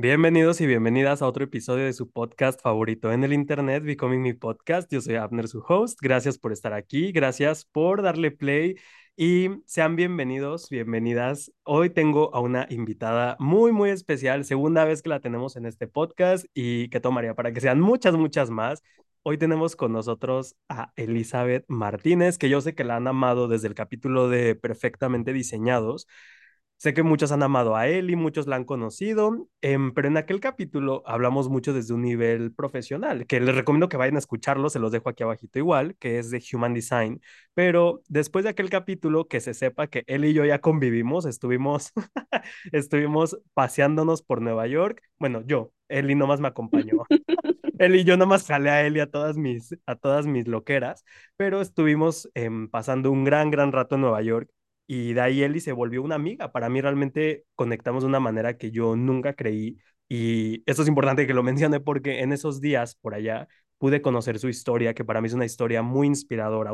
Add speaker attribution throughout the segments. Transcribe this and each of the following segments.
Speaker 1: Bienvenidos y bienvenidas a otro episodio de su podcast favorito en el internet, Becoming Me Podcast. Yo soy Abner, su host. Gracias por estar aquí, gracias por darle play y sean bienvenidos, bienvenidas. Hoy tengo a una invitada muy, muy especial, segunda vez que la tenemos en este podcast y que tomaría para que sean muchas, muchas más. Hoy tenemos con nosotros a Elizabeth Martínez, que yo sé que la han amado desde el capítulo de Perfectamente Diseñados Sé que muchos han amado a él y muchos la han conocido, em, pero en aquel capítulo hablamos mucho desde un nivel profesional, que les recomiendo que vayan a escucharlo, se los dejo aquí abajito igual, que es de Human Design. Pero después de aquel capítulo, que se sepa que él y yo ya convivimos, estuvimos, estuvimos paseándonos por Nueva York. Bueno, yo, y nomás me acompañó. y yo nomás jalé a y a todas mis, a todas mis loqueras, pero estuvimos em, pasando un gran, gran rato en Nueva York y de ahí Eli se volvió una amiga. Para mí realmente conectamos de una manera que yo nunca creí y esto es importante que lo mencione porque en esos días por allá pude conocer su historia, que para mí es una historia muy inspiradora,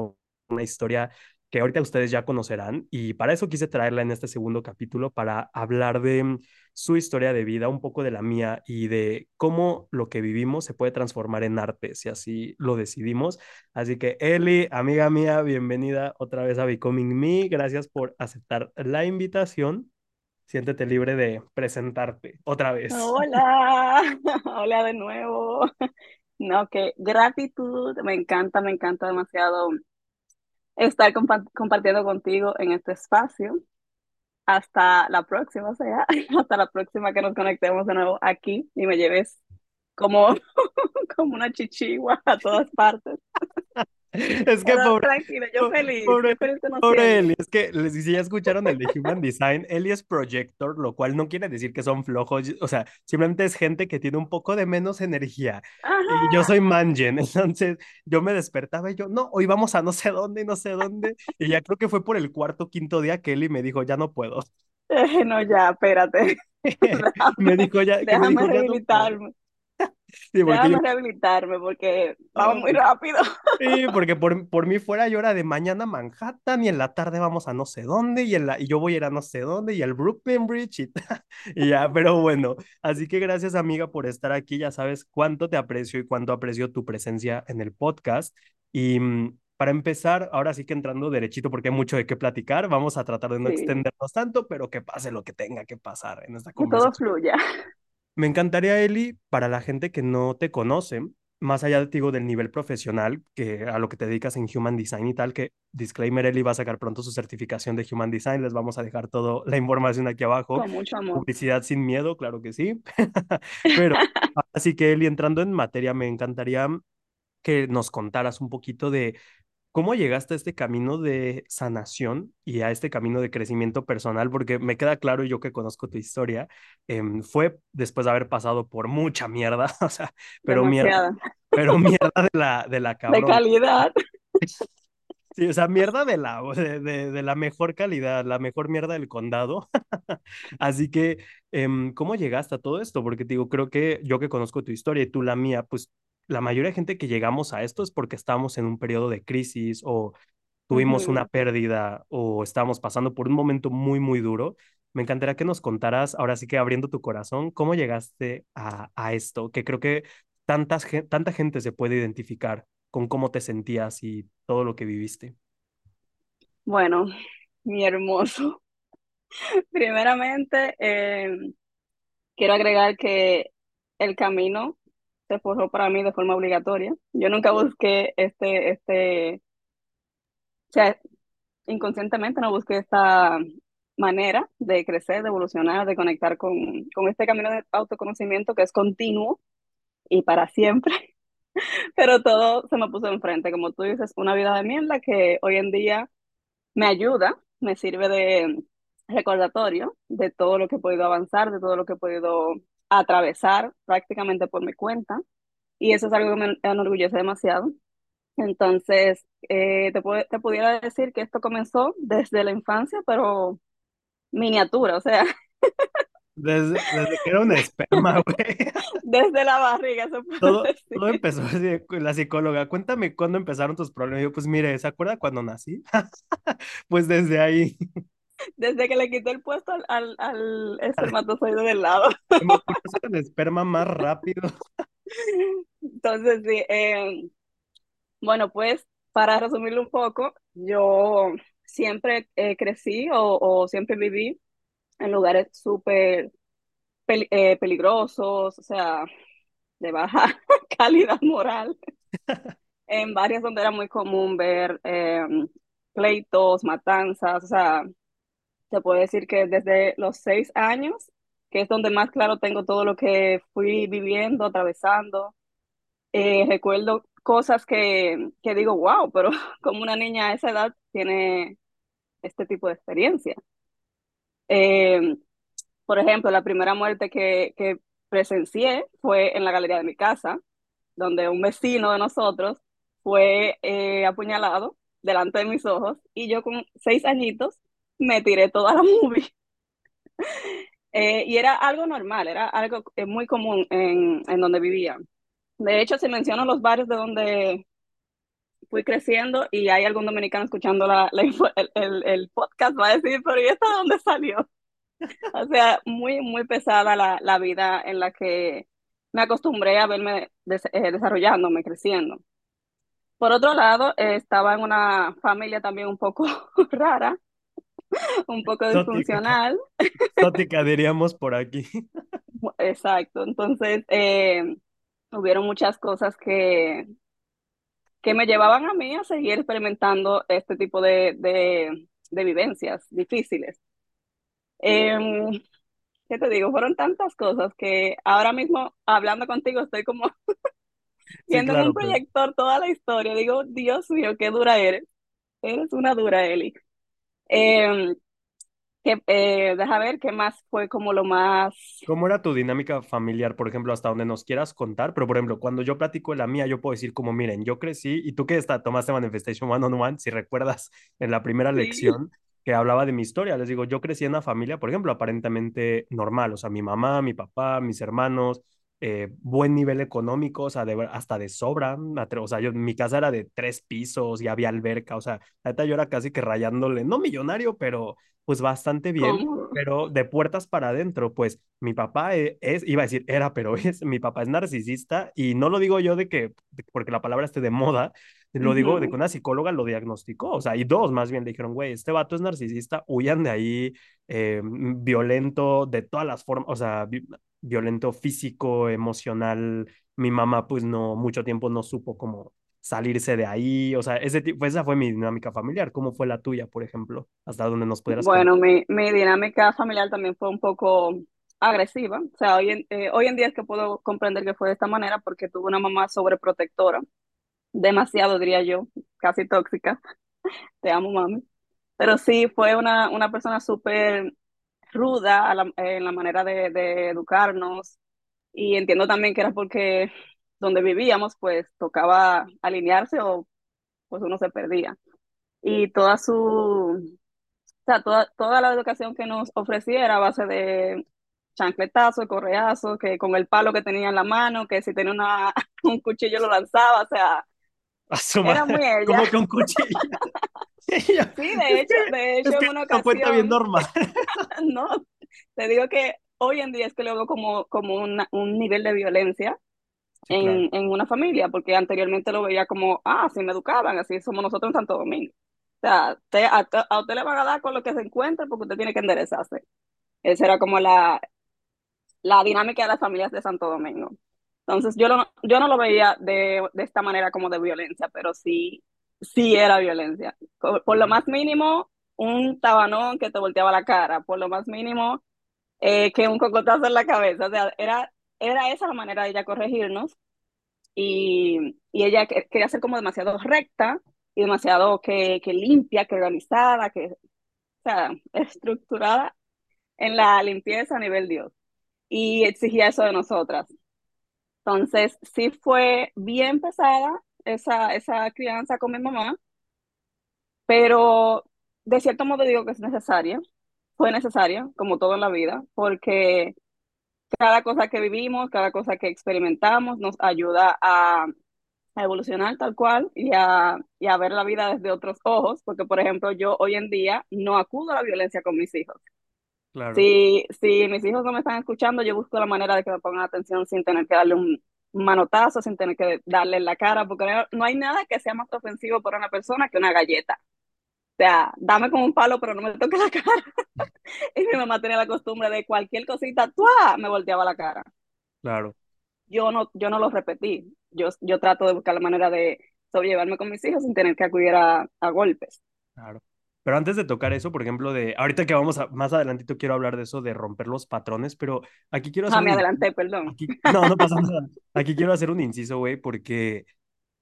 Speaker 1: una historia que ahorita ustedes ya conocerán y para eso quise traerla en este segundo capítulo para hablar de mm, su historia de vida, un poco de la mía y de cómo lo que vivimos se puede transformar en arte si así lo decidimos. Así que Eli, amiga mía, bienvenida otra vez a Becoming Me. Gracias por aceptar la invitación. Siéntete libre de presentarte otra vez.
Speaker 2: Hola, hola de nuevo. No, que gratitud, me encanta, me encanta demasiado estar compartiendo contigo en este espacio. Hasta la próxima, o sea, hasta la próxima que nos conectemos de nuevo aquí y me lleves como, como una chichigua a todas partes.
Speaker 1: Es que pobre,
Speaker 2: tranquilo, yo feliz.
Speaker 1: Pobre, pobre Eli, es que si ya escucharon el de Human Design, Eli es projector, lo cual no quiere decir que son flojos, o sea, simplemente es gente que tiene un poco de menos energía. Y yo soy Mangen, entonces yo me despertaba y yo, no, hoy vamos a no sé dónde, no sé dónde. Y ya creo que fue por el cuarto, quinto día que Eli me dijo, ya no puedo.
Speaker 2: no, ya, espérate.
Speaker 1: me dijo ya.
Speaker 2: Déjame me dijo, rehabilitarme. Sí, porque rehabilitarme porque vamos muy rápido.
Speaker 1: Sí, porque por, por mí fuera yo era de mañana Manhattan y en la tarde vamos a no sé dónde y, en la, y yo voy a ir a no sé dónde y al Brooklyn Bridge y, y ya, pero bueno, así que gracias amiga por estar aquí, ya sabes cuánto te aprecio y cuánto aprecio tu presencia en el podcast y mm, para empezar, ahora sí que entrando derechito porque hay mucho de qué platicar, vamos a tratar de no extendernos tanto, pero que pase lo que tenga que pasar en esta conversación.
Speaker 2: Que todo fluya.
Speaker 1: Me encantaría, Eli, para la gente que no te conoce, más allá digo, del nivel profesional, que a lo que te dedicas en Human Design y tal, que disclaimer, Eli va a sacar pronto su certificación de Human Design, les vamos a dejar toda la información aquí abajo.
Speaker 2: Con mucho amor.
Speaker 1: Publicidad sin miedo, claro que sí. Pero así que, Eli, entrando en materia, me encantaría que nos contaras un poquito de ¿Cómo llegaste a este camino de sanación y a este camino de crecimiento personal? Porque me queda claro, yo que conozco tu historia, em, fue después de haber pasado por mucha mierda, o sea, pero mierda, pero mierda de la, de la
Speaker 2: De calidad.
Speaker 1: Sí, o sea, mierda de la, de, de, la mejor calidad, la mejor mierda del condado. Así que, em, ¿cómo llegaste a todo esto? Porque te digo, creo que yo que conozco tu historia y tú la mía, pues la mayoría de gente que llegamos a esto es porque estamos en un periodo de crisis o tuvimos una pérdida o estamos pasando por un momento muy, muy duro. Me encantaría que nos contaras, ahora sí que abriendo tu corazón, cómo llegaste a, a esto, que creo que tantas, tanta gente se puede identificar con cómo te sentías y todo lo que viviste.
Speaker 2: Bueno, mi hermoso. Primeramente, em, quiero agregar que el camino se forjó para mí de forma obligatoria. Yo nunca busqué este, este, o sea, inconscientemente no busqué esta manera de crecer, de evolucionar, de conectar con, con este camino de autoconocimiento que es continuo y para siempre. Pero todo se me puso enfrente, como tú dices, una vida de mierda que hoy en día me ayuda, me sirve de recordatorio de todo lo que he podido avanzar, de todo lo que he podido atravesar prácticamente por mi cuenta y eso es algo que me enorgullece demasiado. Entonces, eh, te, te pudiera decir que esto comenzó desde la infancia, pero miniatura, o sea.
Speaker 1: Desde, desde que era un esperma, güey.
Speaker 2: Desde la barriga, se
Speaker 1: puede todo, decir. todo empezó así, la psicóloga. Cuéntame cuándo empezaron tus problemas. Yo, pues mire, ¿se acuerda cuando nací? pues desde ahí.
Speaker 2: Desde que le quité el puesto al, al, al espermatozoide del lado.
Speaker 1: El esperma más rápido.
Speaker 2: Entonces, sí, eh, bueno, pues para resumirlo un poco, yo siempre eh, crecí o, o, siempre viví en lugares súper pel eh, peligrosos, o sea, de baja calidad moral, en barrios donde era muy común ver eh, pleitos, matanzas, o sea, se puede decir que desde los seis años, que es donde más claro tengo todo lo que fui viviendo, atravesando, eh, recuerdo cosas que, que digo, wow, pero como una niña a esa edad tiene este tipo de experiencia. Eh, por ejemplo, la primera muerte que, que presencié fue en la galería de mi casa, donde un vecino de nosotros fue eh, apuñalado delante de mis ojos y yo con seis añitos me tiré toda la movie. eh, y era algo normal, era algo eh, muy común en, en donde vivía. De hecho, se mencionan los barrios de donde fui creciendo y hay algún dominicano escuchando la, el, el, podcast, va a decir, pero ¿y esta de dónde salió? o sea, muy, muy pesada la, la, vida en la que me acostumbré a verme eh, desarrollándome, creciendo. Por otro lado, estaba en una familia también un poco rara, un poco disfuncional.
Speaker 1: Tótica, diríamos por aquí.
Speaker 2: Exacto, entonces eh, hubieron muchas cosas que, que me llevaban a mí a seguir experimentando este tipo de, de, de vivencias difíciles. Eh, ¿Qué te digo? Fueron tantas cosas que ahora mismo hablando contigo estoy como viendo sí, claro, en un proyector pero... toda la historia. Digo, Dios mío, qué dura eres. Eres una dura, Eli. Eh, que, eh, deja ver qué más fue como lo más...
Speaker 1: ¿Cómo era tu dinámica familiar, por ejemplo, hasta donde nos quieras contar? Pero, por ejemplo, cuando yo platico la mía, yo puedo decir como, miren, yo crecí y tú que está, tomaste Manifestation One on One, si recuerdas en la primera sí. lección que hablaba de mi historia, les digo, yo crecí en una familia, por ejemplo, aparentemente normal, o sea, mi mamá, mi papá, mis hermanos, eh, buen nivel económico, o sea, de, hasta de sobra, o sea, yo, mi casa era de tres pisos y había alberca, o sea, ahorita yo era casi que rayándole, no millonario, pero pues bastante bien, ¿Cómo? pero de puertas para adentro, pues mi papá e, es, iba a decir era, pero es, mi papá es narcisista y no lo digo yo de que, porque la palabra esté de moda, lo uh -huh. digo de que una psicóloga lo diagnosticó, o sea, y dos más bien dijeron, güey, este vato es narcisista, huyan de ahí, eh, violento, de todas las formas, o sea, violento físico, emocional, mi mamá pues no, mucho tiempo no supo cómo salirse de ahí, o sea, ese tipo, esa fue mi dinámica familiar, ¿cómo fue la tuya, por ejemplo? Hasta donde nos pudieras
Speaker 2: Bueno, mi, mi, dinámica familiar también fue un poco agresiva, o sea, hoy en, eh, hoy en día es que puedo comprender que fue de esta manera porque tuve una mamá sobreprotectora, demasiado diría yo, casi tóxica, te amo mami, pero sí fue una, una persona súper ruda la, en la manera de, de educarnos y entiendo también que era porque donde vivíamos, pues tocaba alinearse o pues uno se perdía. Y toda su, o sea, toda, toda la educación que nos ofrecía era a base de chancletazo, correazo, que con el palo que tenía en la mano, que si tenía una, un cuchillo lo lanzaba, o sea, era muy ella.
Speaker 1: Como que un cuchillo.
Speaker 2: sí, de hecho, de hecho,
Speaker 1: es que
Speaker 2: en una ocasión.
Speaker 1: cuenta bien normal.
Speaker 2: no, te digo que hoy en día es que lo veo como, como una, un nivel de violencia Sí, en, claro. en, una familia, porque anteriormente lo veía como, ah, así me educaban, así somos nosotros en Santo Domingo. O sea, te, a, a, usted le van a dar con lo que se encuentre porque usted tiene que enderezarse. Esa era como la, la dinámica de las familias de Santo Domingo. Entonces, yo, no, yo no lo veía de, de esta manera como de violencia, pero sí, sí era violencia. Por, por lo más mínimo, un tabanón que te volteaba la cara, por lo más mínimo, eh, que un cocotazo en la cabeza. O sea, era era esa la manera de ella corregirnos y, y ella quería ser como demasiado recta y demasiado que, que limpia, que organizada, que, o sea, estructurada en la limpieza a nivel Dios. Y exigía eso de nosotras. Entonces, sí fue bien pesada esa, esa crianza con mi mamá, pero de cierto modo digo que es necesaria, fue necesaria, como todo en la vida, porque cada cosa que vivimos, cada cosa que experimentamos nos ayuda a, a evolucionar tal cual y a, y a ver la vida desde otros ojos, porque por ejemplo yo hoy en día no acudo a la violencia con mis hijos.
Speaker 1: Claro,
Speaker 2: Si, si mis hijos no me están escuchando, yo busco la manera de que me pongan atención sin tener que darle un manotazo, sin tener que darle en la cara, porque no, hay nada que sea más ofensivo para una persona que una galleta. O sea, dame con un palo, pero no me toque la cara. y mi mamá tenía la costumbre de cualquier cosita, ¡tuá! me volteaba la cara.
Speaker 1: claro.
Speaker 2: Yo no, yo no lo repetí. Yo, yo trato de buscar la manera de sobrellevarme con mis hijos sin tener que acudir a, a golpes.
Speaker 1: Claro. Pero antes de tocar eso, por ejemplo, de ahorita que vamos a más adelantito quiero hablar de eso de romper los patrones, pero aquí quiero
Speaker 2: Ah,
Speaker 1: hacer
Speaker 2: me
Speaker 1: un
Speaker 2: adelanté, perdón.
Speaker 1: aquí no, no pasa nada. Aquí quiero hacer un inciso, güey, porque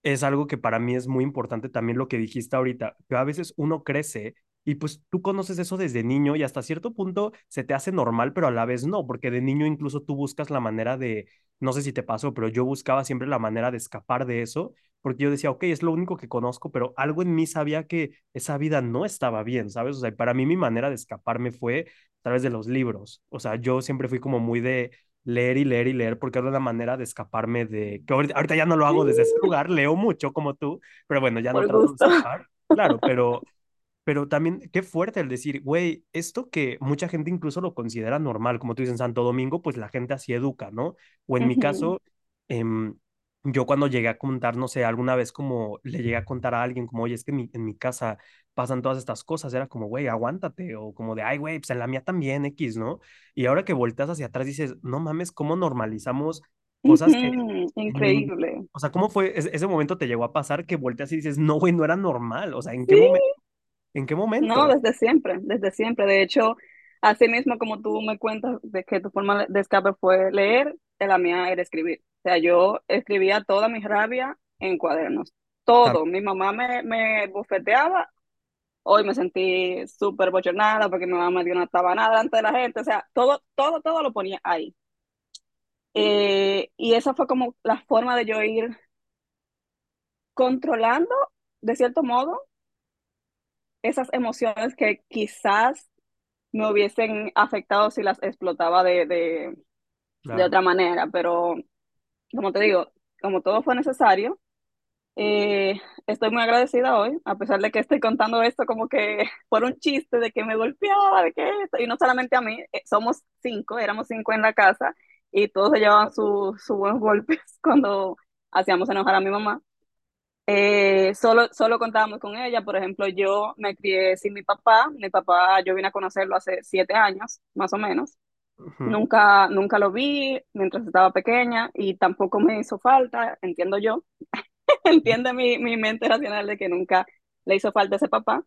Speaker 1: es algo que para mí es muy importante también lo que dijiste ahorita, que a veces uno crece y pues tú conoces eso desde niño y hasta cierto punto se te hace normal, pero a la vez no, porque de niño incluso tú buscas la manera de, no sé si te pasó, pero yo buscaba siempre la manera de escapar de eso, porque yo decía, ok, es lo único que conozco, pero algo en mí sabía que esa vida no estaba bien, ¿sabes? O sea, para mí mi manera de escaparme fue a través de los libros, o sea, yo siempre fui como muy de leer y leer y leer porque era una manera de escaparme de, que ahorita, ahorita ya no lo hago desde ese lugar, leo mucho como tú, pero bueno, ya no trato de escapar, claro, pero, pero también qué fuerte el decir, güey, esto que mucha gente incluso lo considera normal, como tú dices en Santo Domingo, pues la gente así educa, ¿no? O en mi caso, em, yo cuando llegué a contar, no sé, alguna vez como le llegué a contar a alguien como, oye, es que mi, en mi casa pasan todas estas cosas, era como, güey, aguántate, o como de, ay, güey, pues en la mía también, X, ¿no? Y ahora que volteas hacia atrás dices, no mames, ¿cómo normalizamos cosas que
Speaker 2: Increíble.
Speaker 1: O sea, ¿cómo fue ese, ese momento te llegó a pasar que volteas y dices, no, güey, no era normal? O sea, ¿en qué
Speaker 2: Sí,
Speaker 1: momento? ¿En qué
Speaker 2: no,
Speaker 1: momento?
Speaker 2: desde siempre, desde siempre. De hecho, así mismo como tú me cuentas de que tu forma de escape fue leer, la mía era escribir. O sea, yo escribía toda mi rabia en cuadernos. Todo. Mi mamá me, me bofeteaba. Hoy me sentí súper bochornada porque mi mamá me dio una tabanada delante de la gente. O sea, todo, todo, todo lo ponía ahí. Eh, y esa fue como la forma de yo ir controlando, de cierto modo, esas emociones que quizás me hubiesen afectado si las explotaba de, de, de
Speaker 1: Claro.
Speaker 2: otra manera. Pero, como te digo, como todo fue necesario, eh, estoy muy agradecida hoy, a pesar de que estoy contando esto como que por un chiste de que me golpeaba, de que esto, y no solamente a mí, eh, somos cinco, éramos cinco en la casa y todos se llevaban sus su buenos golpes cuando hacíamos enojar a mi mamá. Eh, solo, solo contábamos con ella, por ejemplo, yo me crié sin mi papá, mi papá yo vine a conocerlo hace siete años, más o menos, nunca, nunca lo vi mientras estaba pequeña y tampoco me hizo falta, entiendo yo, entiende mi, mi mente racional de que nunca le hizo falta ese papá.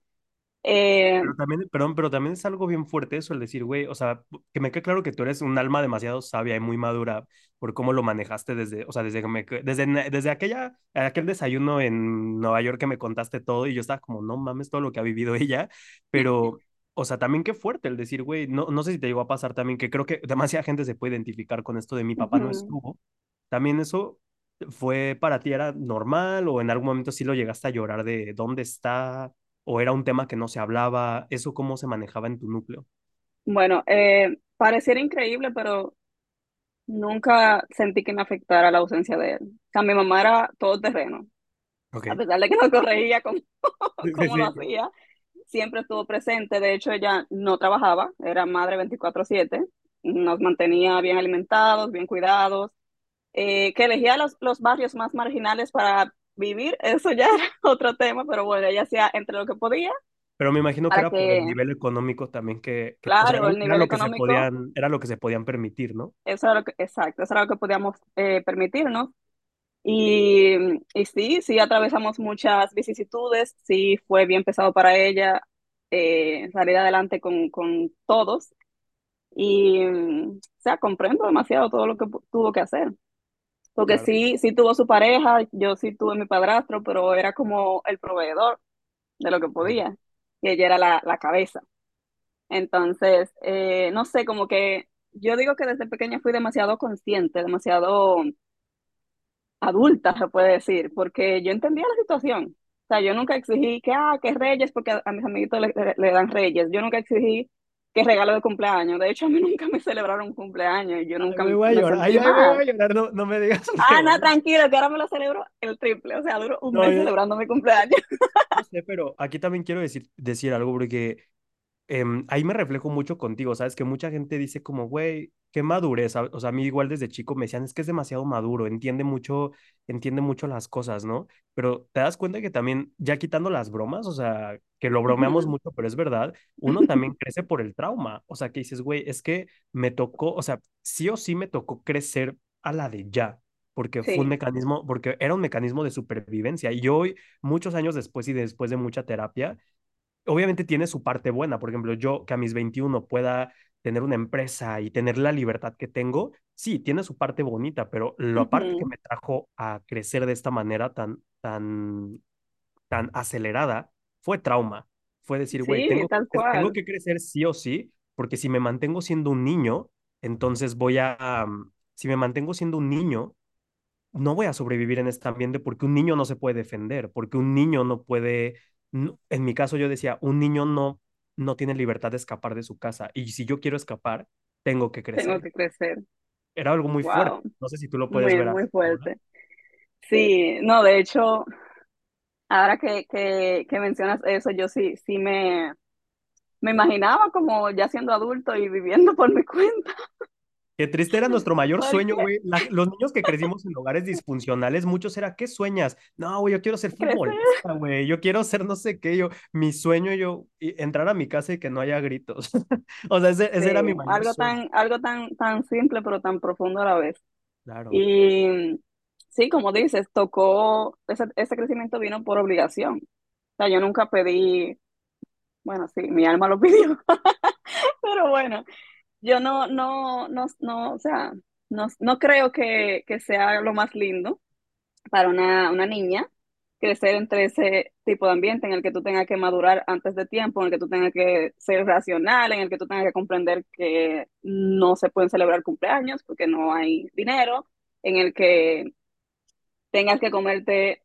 Speaker 2: Eh,
Speaker 1: Pero también, perdón, pero también es algo bien fuerte eso, el decir, güey, o sea, que me quede claro que tú eres un alma demasiado sabia y muy madura por cómo lo manejaste desde, o sea, desde que me, desde, desde aquella, aquel desayuno en Nueva York que me contaste todo y yo estaba como, no mames todo lo que ha vivido ella, pero, o sea, también qué fuerte el decir, güey, no, no sé si te llegó a pasar también, que creo que demasiada gente se puede identificar con esto de mi papá no
Speaker 2: ujú.
Speaker 1: estuvo, también eso fue para ti, era normal o en algún momento sí lo llegaste a llorar de dónde está o era un tema que no se hablaba, eso cómo se manejaba en tu núcleo.
Speaker 2: Bueno, eh, pareciera increíble, pero nunca sentí que me afectara la ausencia de él. O sea, mi mamá era todo terreno,
Speaker 1: Ok.
Speaker 2: a pesar de que no corregía como, como lo hacía, siempre estuvo presente. De hecho, ella no trabajaba, era madre veinticuatro siete nos mantenía bien alimentados, bien cuidados, eh, que elegía los, los barrios más marginales para vivir, eso ya era otro tema, pero bueno, ella hacía entre lo que podía
Speaker 1: Pero me imagino que era por el
Speaker 2: que,
Speaker 1: nivel económico también que, que o sea,
Speaker 2: claro,
Speaker 1: era,
Speaker 2: el
Speaker 1: era
Speaker 2: nivel
Speaker 1: lo que se
Speaker 2: económico,
Speaker 1: podían, era lo que se podían permitir, ¿no?
Speaker 2: eso era lo que, exacto, eso era lo que podíamos eh, permitirnos. Y, y sí, sí atravesamos muchas vicisitudes, sí fue bien pesado para ella eh, salir adelante con, con todos y, o sea, comprendo demasiado todo lo que tuvo que hacer, porque
Speaker 1: Claro,
Speaker 2: sí, sí tuvo su pareja, yo sí tuve mi padrastro, pero era como el proveedor de lo que podía y ella era la, la cabeza. Entonces, eh, no sé, como que yo digo que desde pequeña fui demasiado consciente, demasiado adulta, se puede decir, porque yo entendía la situación. O sea, yo nunca exigí que, ah, que reyes, porque a, a mis amiguitos le- le dan reyes. Yo nunca exigí que regalo de cumpleaños. De hecho, a mí nunca me celebraron un cumpleaños y yo
Speaker 1: Ay,
Speaker 2: nunca
Speaker 1: güey, voy a
Speaker 2: me
Speaker 1: llorar. Ay, güey, voy a llorar. No, no me digas
Speaker 2: Ah, no, tranquilo, que ahora me lo celebro el triple. O sea, duro un
Speaker 1: No,
Speaker 2: mes
Speaker 1: yo,
Speaker 2: celebrando mi cumpleaños.
Speaker 1: yo sé, pero aquí también quiero decir, decir algo porque em, ahí me reflejo mucho contigo, ¿sabes? Que mucha gente dice como, güey, qué madurez. O sea, a mí igual desde chico me decían, es que es demasiado maduro, entiende mucho, entiende mucho las cosas, ¿no? Pero te das cuenta que también, ya quitando las bromas, o sea, que lo bromeamos mucho, pero es verdad, uno también crece por el trauma. O sea, que dices, güey, es que me tocó, o sea, sí o sí me tocó crecer a la de ya. porque fue un mecanismo, porque era un mecanismo de supervivencia. Y hoy, muchos años después y después de mucha terapia, obviamente tiene su parte buena. Por ejemplo, yo que a mis 21 pueda tener una empresa y tener la libertad que tengo, sí, tiene su parte bonita, pero la parte que me trajo a crecer de esta manera tan, tan, tan acelerada fue trauma. Fue decir, güey,
Speaker 2: Sí,
Speaker 1: tengo, que crecer sí o sí, porque si me mantengo siendo un niño, entonces voy a, um, si me mantengo siendo un niño, no voy a sobrevivir en este ambiente porque un niño no se puede defender, porque un niño no puede, en mi caso yo decía, un niño no, no tiene libertad de escapar de su casa y si yo quiero escapar, tengo que
Speaker 2: Tengo
Speaker 1: crecer.
Speaker 2: que crecer.
Speaker 1: Era algo muy fuerte, no sé si tú lo puedes
Speaker 2: Muy,
Speaker 1: ver
Speaker 2: muy
Speaker 1: ahora.
Speaker 2: fuerte. Sí, no, de hecho, ahora que, que, que mencionas eso, yo sí, sí me, me imaginaba como ya siendo adulto y viviendo por mi cuenta.
Speaker 1: Qué triste era nuestro mayor sueño, güey. Los niños que crecimos en hogares disfuncionales, muchos era, ¿qué sueñas? No, güey, yo quiero ser futbolista, güey. Yo quiero ser no sé qué. Yo, mi sueño, yo, entrar a mi casa y que no haya gritos. O sea, ese, ese era mi
Speaker 2: Sí,
Speaker 1: mayor
Speaker 2: algo
Speaker 1: sueño.
Speaker 2: tan, algo tan, tan simple, pero tan profundo a la vez.
Speaker 1: Claro.
Speaker 2: Y sí, como dices, tocó, ese, ese crecimiento vino por obligación. O sea, yo nunca pedí, bueno, sí, mi alma lo pidió, pero bueno, yo no, no, no, no, o sea, no, no creo que, que sea lo más lindo para una, una niña crecer entre ese tipo de ambiente en el que tú tengas que madurar antes de tiempo, en el que tú tengas que ser racional, en el que tú tengas que comprender que no se pueden celebrar cumpleaños porque no hay dinero, en el que tengas que comerte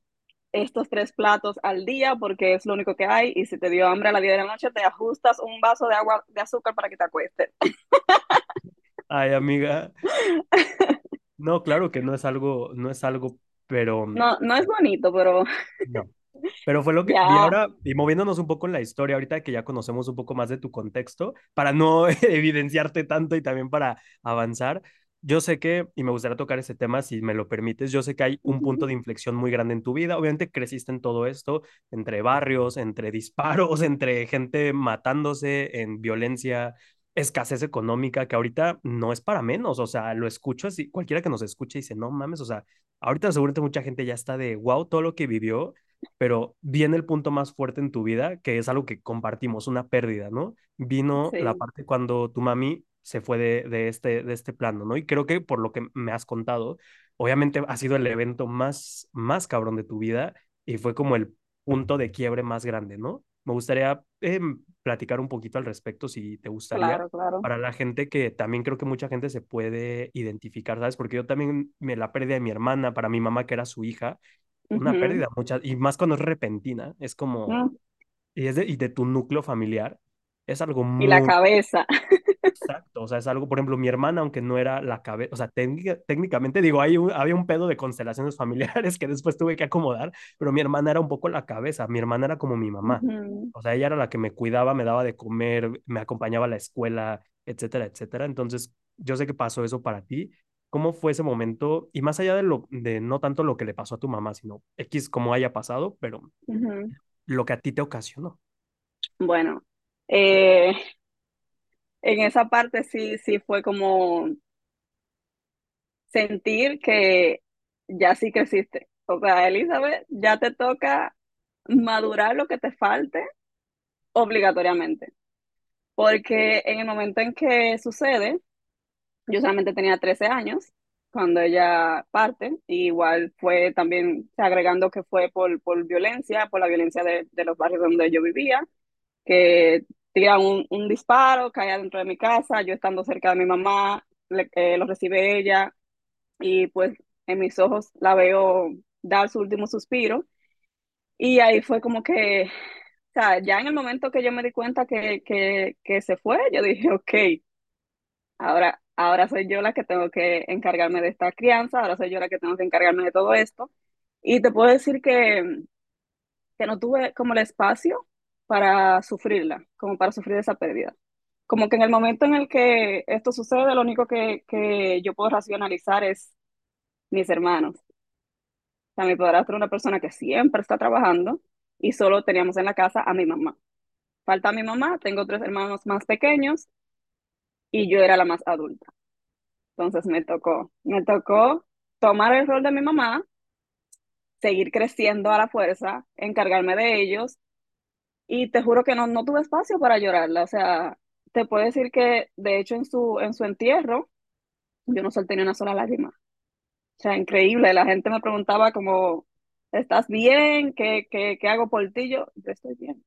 Speaker 2: estos tres platos al día porque es lo único que hay y si te dio hambre a las 10 de la noche te ajustas un vaso de agua de azúcar para que te acuestes.
Speaker 1: Ay, amiga. No, claro que no es algo, no es algo, pero
Speaker 2: No, no es bonito, pero
Speaker 1: no. Pero fue lo que vi
Speaker 2: ya.
Speaker 1: ahora, y moviéndonos un poco en la historia, ahorita que ya conocemos un poco más de tu contexto, para no evidenciarte tanto y también para avanzar, yo sé que, y me gustaría tocar ese tema si me lo permites, yo sé que hay un punto de inflexión muy grande en tu vida, obviamente creciste en todo esto, entre barrios, entre disparos, entre gente matándose, en violencia, escasez económica, que ahorita no es para menos, o sea, lo escucho así, cualquiera que nos escuche dice, no mames, o sea, ahorita seguramente mucha gente ya está de, wow, todo lo que vivió pero viene el punto más fuerte en tu vida, que es algo que compartimos, una pérdida, ¿no? Vino la parte cuando tu mami se fue de, de este, de este plano, ¿no? Y creo que por lo que me has contado, obviamente ha sido el evento más, más cabrón de tu vida y fue como el punto de quiebre más grande, ¿no? Me gustaría eh, platicar un poquito al respecto, si te gustaría,
Speaker 2: claro, claro.
Speaker 1: para la gente que también creo que mucha gente se puede identificar, ¿sabes? Porque yo también me la pérdida de mi hermana, para mi mamá que era su hija, una pérdida, mucha, y más cuando es repentina, es como,
Speaker 2: mm,
Speaker 1: y, es de, y de tu núcleo familiar, es algo
Speaker 2: Y la
Speaker 1: muy
Speaker 2: cabeza.
Speaker 1: Exacto, o sea, es algo, por ejemplo, mi hermana, aunque no era la cabeza, o sea, técnica- técnicamente digo, hay un- había un pedo de constelaciones familiares que después tuve que acomodar, pero mi hermana era un poco la cabeza, mi hermana era como mi mamá,
Speaker 2: Ujú,
Speaker 1: o sea, ella era la que me cuidaba, me daba de comer, me acompañaba a la escuela, etcétera, etcétera, entonces, yo sé que pasó eso para ti. ¿Cómo fue ese momento? Y más allá de lo, de no tanto lo que le pasó a tu mamá, sino X como haya pasado, pero lo que a ti te ocasionó.
Speaker 2: Bueno, eh, en esa parte sí, sí fue como sentir que ya sí creciste. O sea, Elizabeth, ya te toca madurar lo que te falte obligatoriamente. Porque en el momento en que sucede, yo solamente tenía 13 años cuando ella parte, y igual fue también agregando que fue por, por violencia, por la violencia de, de los barrios donde yo vivía, que tiran un, un disparo, cae dentro de mi casa, yo estando cerca de mi mamá, le- eh, lo recibe ella, y pues en mis ojos la veo dar su último suspiro, y ahí fue como que sea, ya en el momento que yo me di cuenta que, que, que se fue, yo dije, ok, ahora, ahora soy yo la que tengo que encargarme de esta crianza, ahora soy yo la que tengo que encargarme de todo esto. Y te puedo decir que, que no tuve como el espacio para sufrirla, como para sufrir esa pérdida. Como que en el momento en el que esto sucede, lo único que, que yo puedo racionalizar es mis hermanos. O sea, mi padrastro una persona que siempre está trabajando y solo teníamos en la casa a mi mamá. Falta mi mamá, tengo tres hermanos más pequeños y yo era la más adulta. Entonces me tocó, me tocó tomar el rol de mi mamá, seguir creciendo a la fuerza, encargarme de ellos y te juro que no, no tuve espacio para llorarla. O sea, te puedo decir que de hecho en su, en su entierro yo no solté ni una sola lágrima. O sea, increíble. La gente me preguntaba como, ¿estás bien? ¿Qué, qué, qué hago por ti? Yo, yo estoy bien.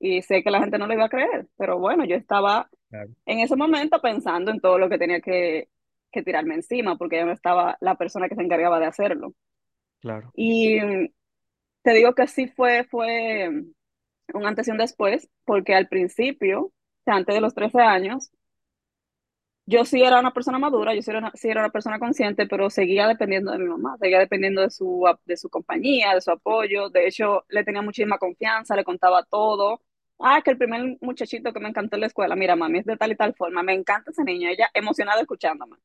Speaker 2: Y sé que la gente no lo iba a creer, pero bueno, yo estaba
Speaker 1: Claro,
Speaker 2: en ese momento pensando en todo lo que tenía que, que tirarme encima, porque ya no estaba la persona que se encargaba de hacerlo.
Speaker 1: claro.
Speaker 2: Y mm, te digo que sí fue, fue un antes y un después, porque al principio, o sea, antes de los 13 años, yo sí era una persona madura, yo sí era una, sí era una persona consciente, pero seguía dependiendo de mi mamá, seguía dependiendo de su, de su compañía, de su apoyo. De hecho, le tenía muchísima confianza, le contaba todo. Ah, que el primer muchachito que me encantó en la escuela, mira, mami, es de tal y tal forma, me encanta ese niño, ella emocionada escuchándome.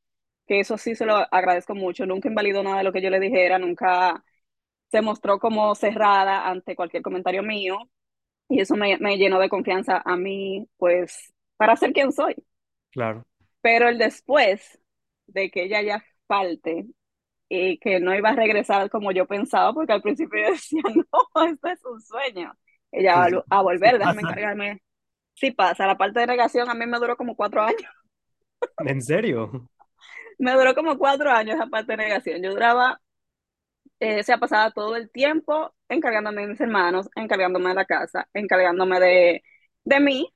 Speaker 2: Que eso sí se lo agradezco mucho, nunca invalidó nada de lo que yo le dijera, nunca se mostró como cerrada ante cualquier comentario mío, y eso me, me llenó de confianza a mí, pues, para ser quien soy.
Speaker 1: Claro.
Speaker 2: Pero el después de que ella ya falte y que no iba a regresar como yo pensaba, porque al principio yo decía, no, esto es un sueño. Ella va
Speaker 1: Sí,
Speaker 2: a a
Speaker 1: sí
Speaker 2: volver, déjame
Speaker 1: pasa.
Speaker 2: encargarme. Sí pasa, la parte de negación a mí me duró como cuatro años.
Speaker 1: ¿En serio?
Speaker 2: Me duró como cuatro años esa parte de negación. Yo duraba, eh, se ha pasado todo el tiempo encargándome de mis hermanos, encargándome de la casa, encargándome de, de mí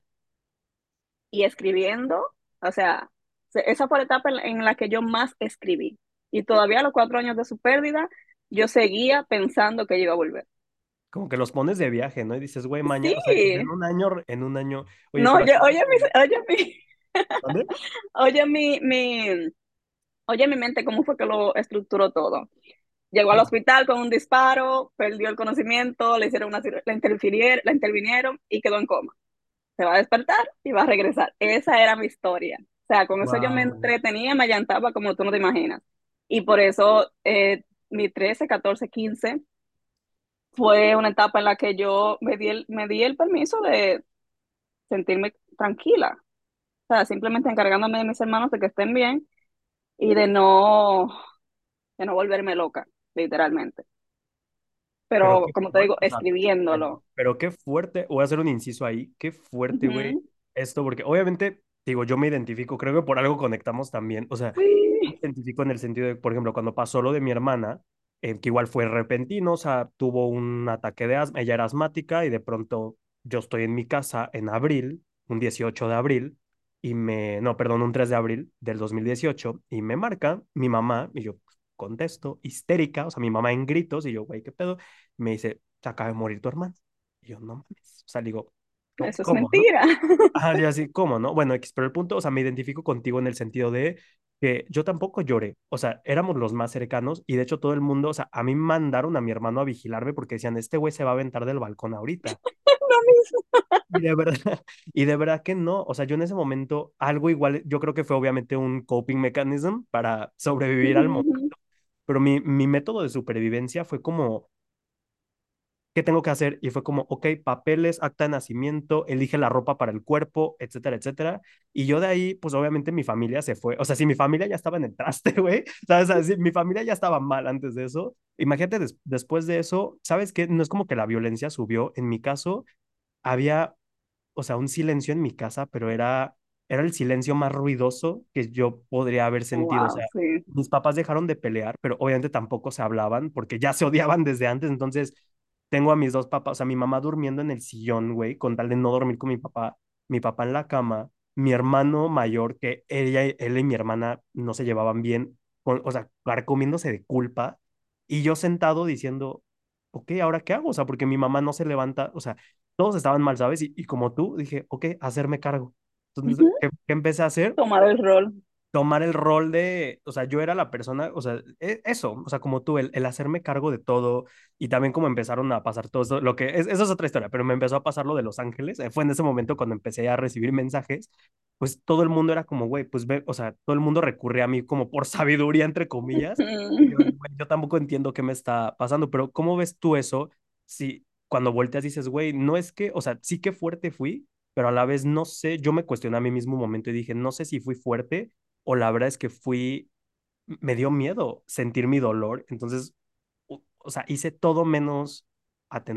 Speaker 2: y escribiendo, o sea, se- esa fue la etapa en la, que yo más escribí. Y todavía a los cuatro años de su pérdida, yo seguía pensando que iba a volver.
Speaker 1: Como que los pones de viaje, ¿no? Y dices, güey,
Speaker 2: Sí,
Speaker 1: mañana, o sea, en un año, en un año, oye,
Speaker 2: no,
Speaker 1: pero
Speaker 2: oye, mi, oye, mi,
Speaker 1: ¿dónde?
Speaker 2: oye, mi, mi, oye, mi mente, ¿cómo fue que lo estructuró todo? Llegó al hospital con un disparo, perdió el conocimiento, le hicieron una, la, interfirier- la intervinieron y quedó en coma. Se va a despertar y va a regresar. Esa era mi historia. O sea, con eso yo me entretenía, me llantaba como tú no te imaginas. Y por eso eh, mi 13, 14, 15 fue una etapa en la que yo me di el, me di el permiso de sentirme tranquila. O sea, simplemente encargándome de mis hermanos de que estén bien y de no, de no volverme loca, literalmente.
Speaker 1: Pero
Speaker 2: como te digo,
Speaker 1: fuerte, o sea, pero,
Speaker 2: escribiéndolo.
Speaker 1: pero qué fuerte, voy a hacer un inciso ahí, qué fuerte, güey, esto, porque obviamente, digo, yo me identifico, creo que por algo conectamos también, o sea, me identifico en el sentido de, por ejemplo, cuando pasó lo de mi hermana, eh, que igual fue repentino, o sea, tuvo un ataque de asma, ella era asmática y de pronto yo estoy en mi casa en abril, un 18 de abril, y me, no, perdón, un 3 de abril del 2018, y me marca mi mamá, y yo contesto, histérica, o sea, mi mamá en gritos, y yo, güey, ¿qué pedo? me dice, se acaba de morir tu hermano. Y yo, no mames. O sea, digo, "Co-
Speaker 2: eso es
Speaker 1: ¿cómo, no?
Speaker 2: mentira.
Speaker 1: Ajá, y así, ¿cómo, no? Bueno, pero el punto, o sea, me identifico contigo en el sentido de que yo tampoco lloré. O sea, éramos los más cercanos y de hecho todo el mundo, o sea, a mí mandaron a mi hermano a vigilarme porque decían, este güey se va a aventar del balcón ahorita. Y de verdad, y de verdad que no. O sea, yo en ese momento, algo igual, yo creo que fue obviamente un coping mechanism para sobrevivir al momento, pero mi, mi método de supervivencia fue como ¿qué tengo que hacer? Y fue como, ok, papeles, acta de nacimiento, elige la ropa para el cuerpo, etcétera, etcétera. Y yo de ahí, pues obviamente mi familia se fue. O sea, si mi familia ya estaba en el traste, güey, ¿sabes? Mi familia ya estaba mal antes de eso. Imagínate des- después de eso, ¿sabes qué? No es como que la violencia subió. En mi caso, había o sea, un silencio en mi casa, pero era, era el silencio más ruidoso que yo podría haber sentido. O
Speaker 2: Wow,
Speaker 1: sea,
Speaker 2: sí.
Speaker 1: mis papás dejaron de pelear, pero obviamente tampoco se hablaban porque ya se odiaban desde antes. Entonces, tengo a mis dos papás, o sea, mi mamá durmiendo en el sillón, güey, con tal de no dormir con mi papá, mi papá en la cama, mi hermano mayor, que ella, él y mi hermana no se llevaban bien, con, o sea, comiéndose de culpa, y yo sentado diciendo, ok, ¿ahora qué hago? O sea, porque mi mamá no se levanta, o sea, todos estaban mal, ¿sabes? Y, y como tú, dije, ok, hacerme cargo. Entonces,
Speaker 2: Ujú.
Speaker 1: ¿qué, qué empecé a hacer?
Speaker 2: Tomar el rol.
Speaker 1: tomar el rol de, o sea, yo era la persona, o sea, e- eso, o sea, como tú, el, el hacerme cargo de todo y también como empezaron a pasar todo eso, lo que, es, eso es otra historia, pero me empezó a pasar lo de Los Ángeles, eh, fue en ese momento cuando empecé a recibir mensajes, pues todo el mundo era como, güey, pues ve, o sea, todo el mundo recurre a mí como por sabiduría, entre comillas, yo, güey, yo tampoco entiendo qué me está pasando, pero ¿cómo ves tú eso si cuando volteas dices, güey, no es que, o sea, sí que fuerte fui, pero a la vez no sé, yo me cuestioné a mí mismo un momento y dije, no sé si fui fuerte o la verdad es que fui, me dio miedo sentir mi dolor, entonces, o, o sea, hice todo menos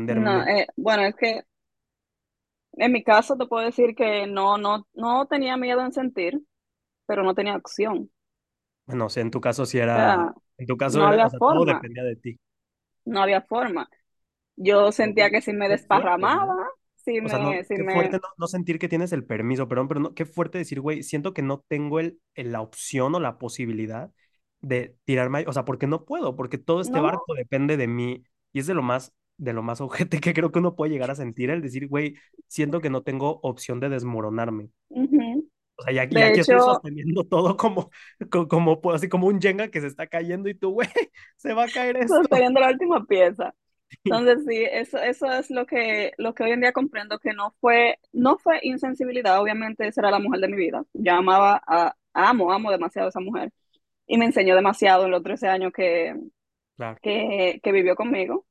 Speaker 2: No,
Speaker 1: atenderme,
Speaker 2: eh, bueno, es que en mi caso te puedo decir que no, no, no tenía miedo en sentir, pero no tenía opción.
Speaker 1: bueno, o sea, en tu caso sí
Speaker 2: O
Speaker 1: era,
Speaker 2: sea,
Speaker 1: en tu caso
Speaker 2: no había
Speaker 1: o sea, todo
Speaker 2: forma,
Speaker 1: dependía de ti,
Speaker 2: no había forma. Yo sentía que si me desparramaba, si
Speaker 1: O sea,
Speaker 2: me,
Speaker 1: no,
Speaker 2: si
Speaker 1: qué
Speaker 2: me,
Speaker 1: fuerte no, no sentir que tienes el permiso, perdón, pero no, qué fuerte decir, güey, siento que no tengo el, el- la opción o la posibilidad de tirarme, o sea, porque no puedo, porque todo este
Speaker 2: no,
Speaker 1: barco depende de mí y es de lo más, de lo más ojete que creo que uno puede llegar a sentir, el decir, güey, siento que no tengo opción de desmoronarme.
Speaker 2: ujú.
Speaker 1: O sea, y aquí, aquí estoy
Speaker 2: hecho,
Speaker 1: sosteniendo todo como, co- como, pues, así como un Jenga que se está cayendo y tú, güey, se va a caer esto.
Speaker 2: sosteniendo la última pieza. Entonces, sí, eso, eso es lo que, lo que hoy en día comprendo, que no fue, no fue insensibilidad, obviamente esa era la mujer de mi vida. Yo amaba, a, amo, amo demasiado a esa mujer y me enseñó demasiado en los 13 años que,
Speaker 1: Claro,
Speaker 2: que, que vivió conmigo. O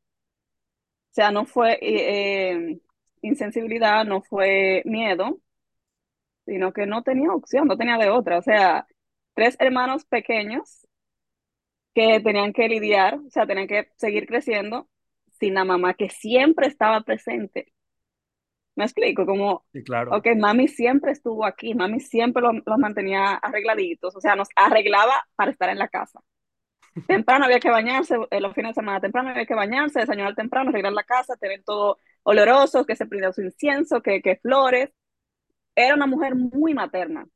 Speaker 2: sea, no fue eh, eh, insensibilidad, no fue miedo, sino que no tenía opción, no tenía de otra. O sea, tres hermanos pequeños que tenían que lidiar, o sea, tenían que seguir creciendo sin la mamá que siempre estaba presente. Me explico, como,
Speaker 1: sí, claro,
Speaker 2: ok, mami siempre estuvo aquí, mami siempre los lo mantenía arregladitos, o sea, nos arreglaba para estar en la casa. Temprano había que bañarse, en los fines de semana temprano había que bañarse, desayunar temprano, arreglar la casa, tener todo oloroso, que se prendiera su incienso, que, que flores. Era una mujer muy materna.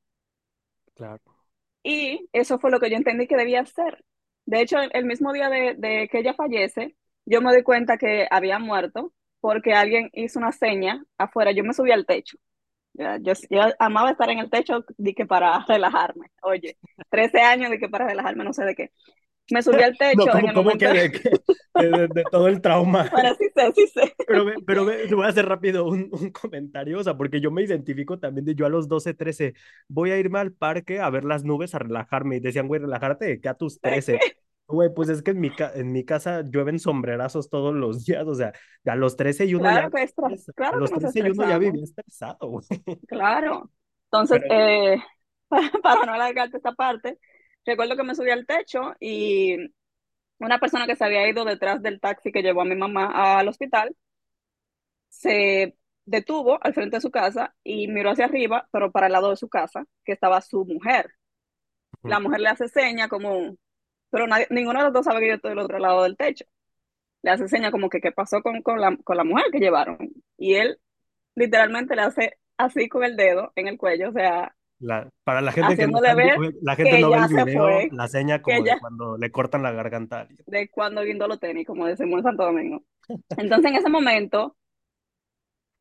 Speaker 1: claro.
Speaker 2: Y eso fue lo que yo entendí que debía hacer. De hecho, el, el mismo día de, de que ella fallece, yo me doy cuenta que había muerto porque alguien hizo una seña afuera. Yo me subí al techo. Yo, yo amaba estar en el techo de que para relajarme. Oye, 13 años de que para relajarme, no sé de qué. Me subí al
Speaker 1: No,
Speaker 2: techo en
Speaker 1: como,
Speaker 2: el
Speaker 1: como que de, que- de, de- de todo el trauma.
Speaker 2: Bueno, sí sé, sí sé.
Speaker 1: Pero, pero voy a hacer rápido un, un comentario, o sea, porque yo me identifico también de yo a los 12 13 voy a irme al parque a ver las nubes, a relajarme. Y decían, güey, relajarte de que a tus
Speaker 2: ¿De
Speaker 1: trece
Speaker 2: qué?
Speaker 1: Güey, pues es que en mi, ca- en mi casa llueven sombrerazos todos los días, o sea, a los 13 y uno ya,
Speaker 2: Claro que, estra-
Speaker 1: a
Speaker 2: claro que
Speaker 1: los
Speaker 2: nos
Speaker 1: 13 y uno ya vivía estresado, güey.
Speaker 2: Claro. Entonces,
Speaker 1: Pero,
Speaker 2: eh, para no alargarte esta parte, recuerdo que me subí al techo y una persona que se había ido detrás del taxi que llevó a mi mamá al hospital se detuvo al frente de su casa y miró hacia arriba, pero para el lado de su casa, que estaba su mujer. La mujer le hace seña como, pero nadie, ninguno de los dos sabe que yo estoy del otro lado del techo. Le hace seña como que qué pasó con, con la, con la mujer que llevaron. Y él literalmente le hace así con el dedo en el cuello, o sea,
Speaker 1: la, para la gente que no
Speaker 2: ver
Speaker 1: la gente
Speaker 2: que
Speaker 1: no ve el video,
Speaker 2: fue,
Speaker 1: la seña como de cuando le cortan la garganta
Speaker 2: de cuando guindó los tenis, como decimos en Santo Domingo. Entonces, en ese momento,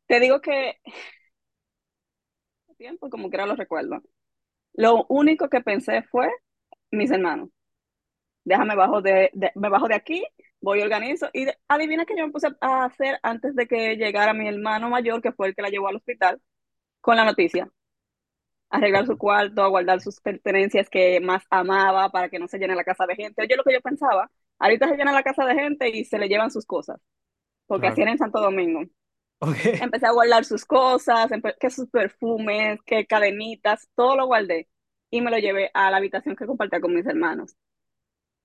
Speaker 2: te digo que, tiempo como que era lo recuerdo, lo único que pensé fue mis hermanos. Déjame bajo de, de- me bajo de aquí, voy organizo. Y adivina que yo me puse a hacer antes de que llegara mi hermano mayor, que fue el que la llevó al hospital, con la noticia. Arreglar su cuarto, a guardar sus pertenencias que más amaba para que no se llene la casa de gente. Oye, lo que yo pensaba, ahorita se llena la casa de gente y se le llevan sus cosas, porque así era en Santo Domingo.
Speaker 1: Ok,
Speaker 2: Empecé a guardar sus cosas, que sus perfumes, que cadenitas, todo lo guardé y me lo llevé a la habitación que compartía con mis hermanos.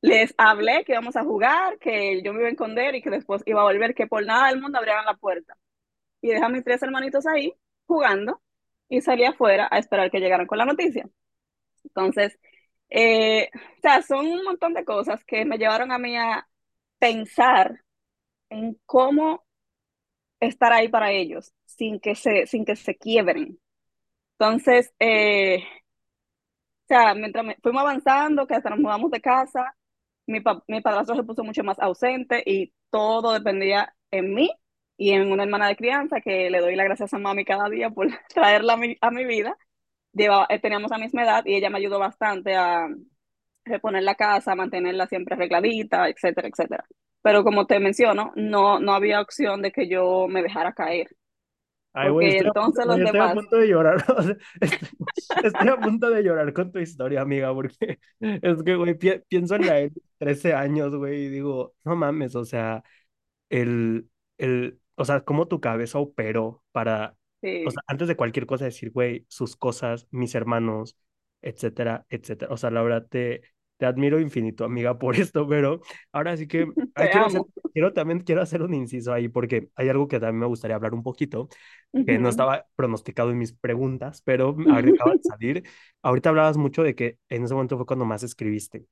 Speaker 2: Les hablé que íbamos a jugar, que yo me iba a esconder y que después iba a volver, que por nada del mundo abrieran la puerta. Y dejé a mis tres hermanitos ahí jugando y salí afuera a esperar que llegaran con la noticia. Entonces, eh, o sea, son un montón de cosas que me llevaron a mí a pensar en cómo estar ahí para ellos sin que se, sin que se quiebren. Entonces, eh, o sea, mientras me- fuimos avanzando, que hasta nos mudamos de casa, mi, pa- mi padrastro se puso mucho más ausente y todo dependía en mí y en una hermana de crianza que le doy las gracias a mami cada día por traerla a mi, a mi vida. Lleva, eh, teníamos la misma edad y ella me ayudó bastante a reponer la casa, mantenerla siempre arregladita, etcétera, etcétera. Pero como te menciono, no, no había opción de que yo me dejara caer.
Speaker 1: Ay, a punto,
Speaker 2: entonces los
Speaker 1: güey, estoy a
Speaker 2: demás,
Speaker 1: punto de llorar. o estoy, estoy a punto de llorar con tu historia, amiga, porque es que, güey, pi- pienso en la de 13 años, güey, y digo, no mames, o sea, el, el, o sea, cómo tu cabeza operó para, o
Speaker 2: sí,
Speaker 1: sea, antes de cualquier cosa decir, güey, sus cosas, mis hermanos, etcétera, etcétera. O sea, la verdad te, te admiro infinito, amiga, por esto, pero ahora sí que, quiero hacer, quiero también, quiero hacer un inciso ahí, porque hay algo que también me gustaría hablar un poquito, que no
Speaker 2: Ujú.
Speaker 1: estaba pronosticado en mis preguntas, pero acaba de salir. Ahorita hablabas mucho de que en ese momento fue cuando más escribiste.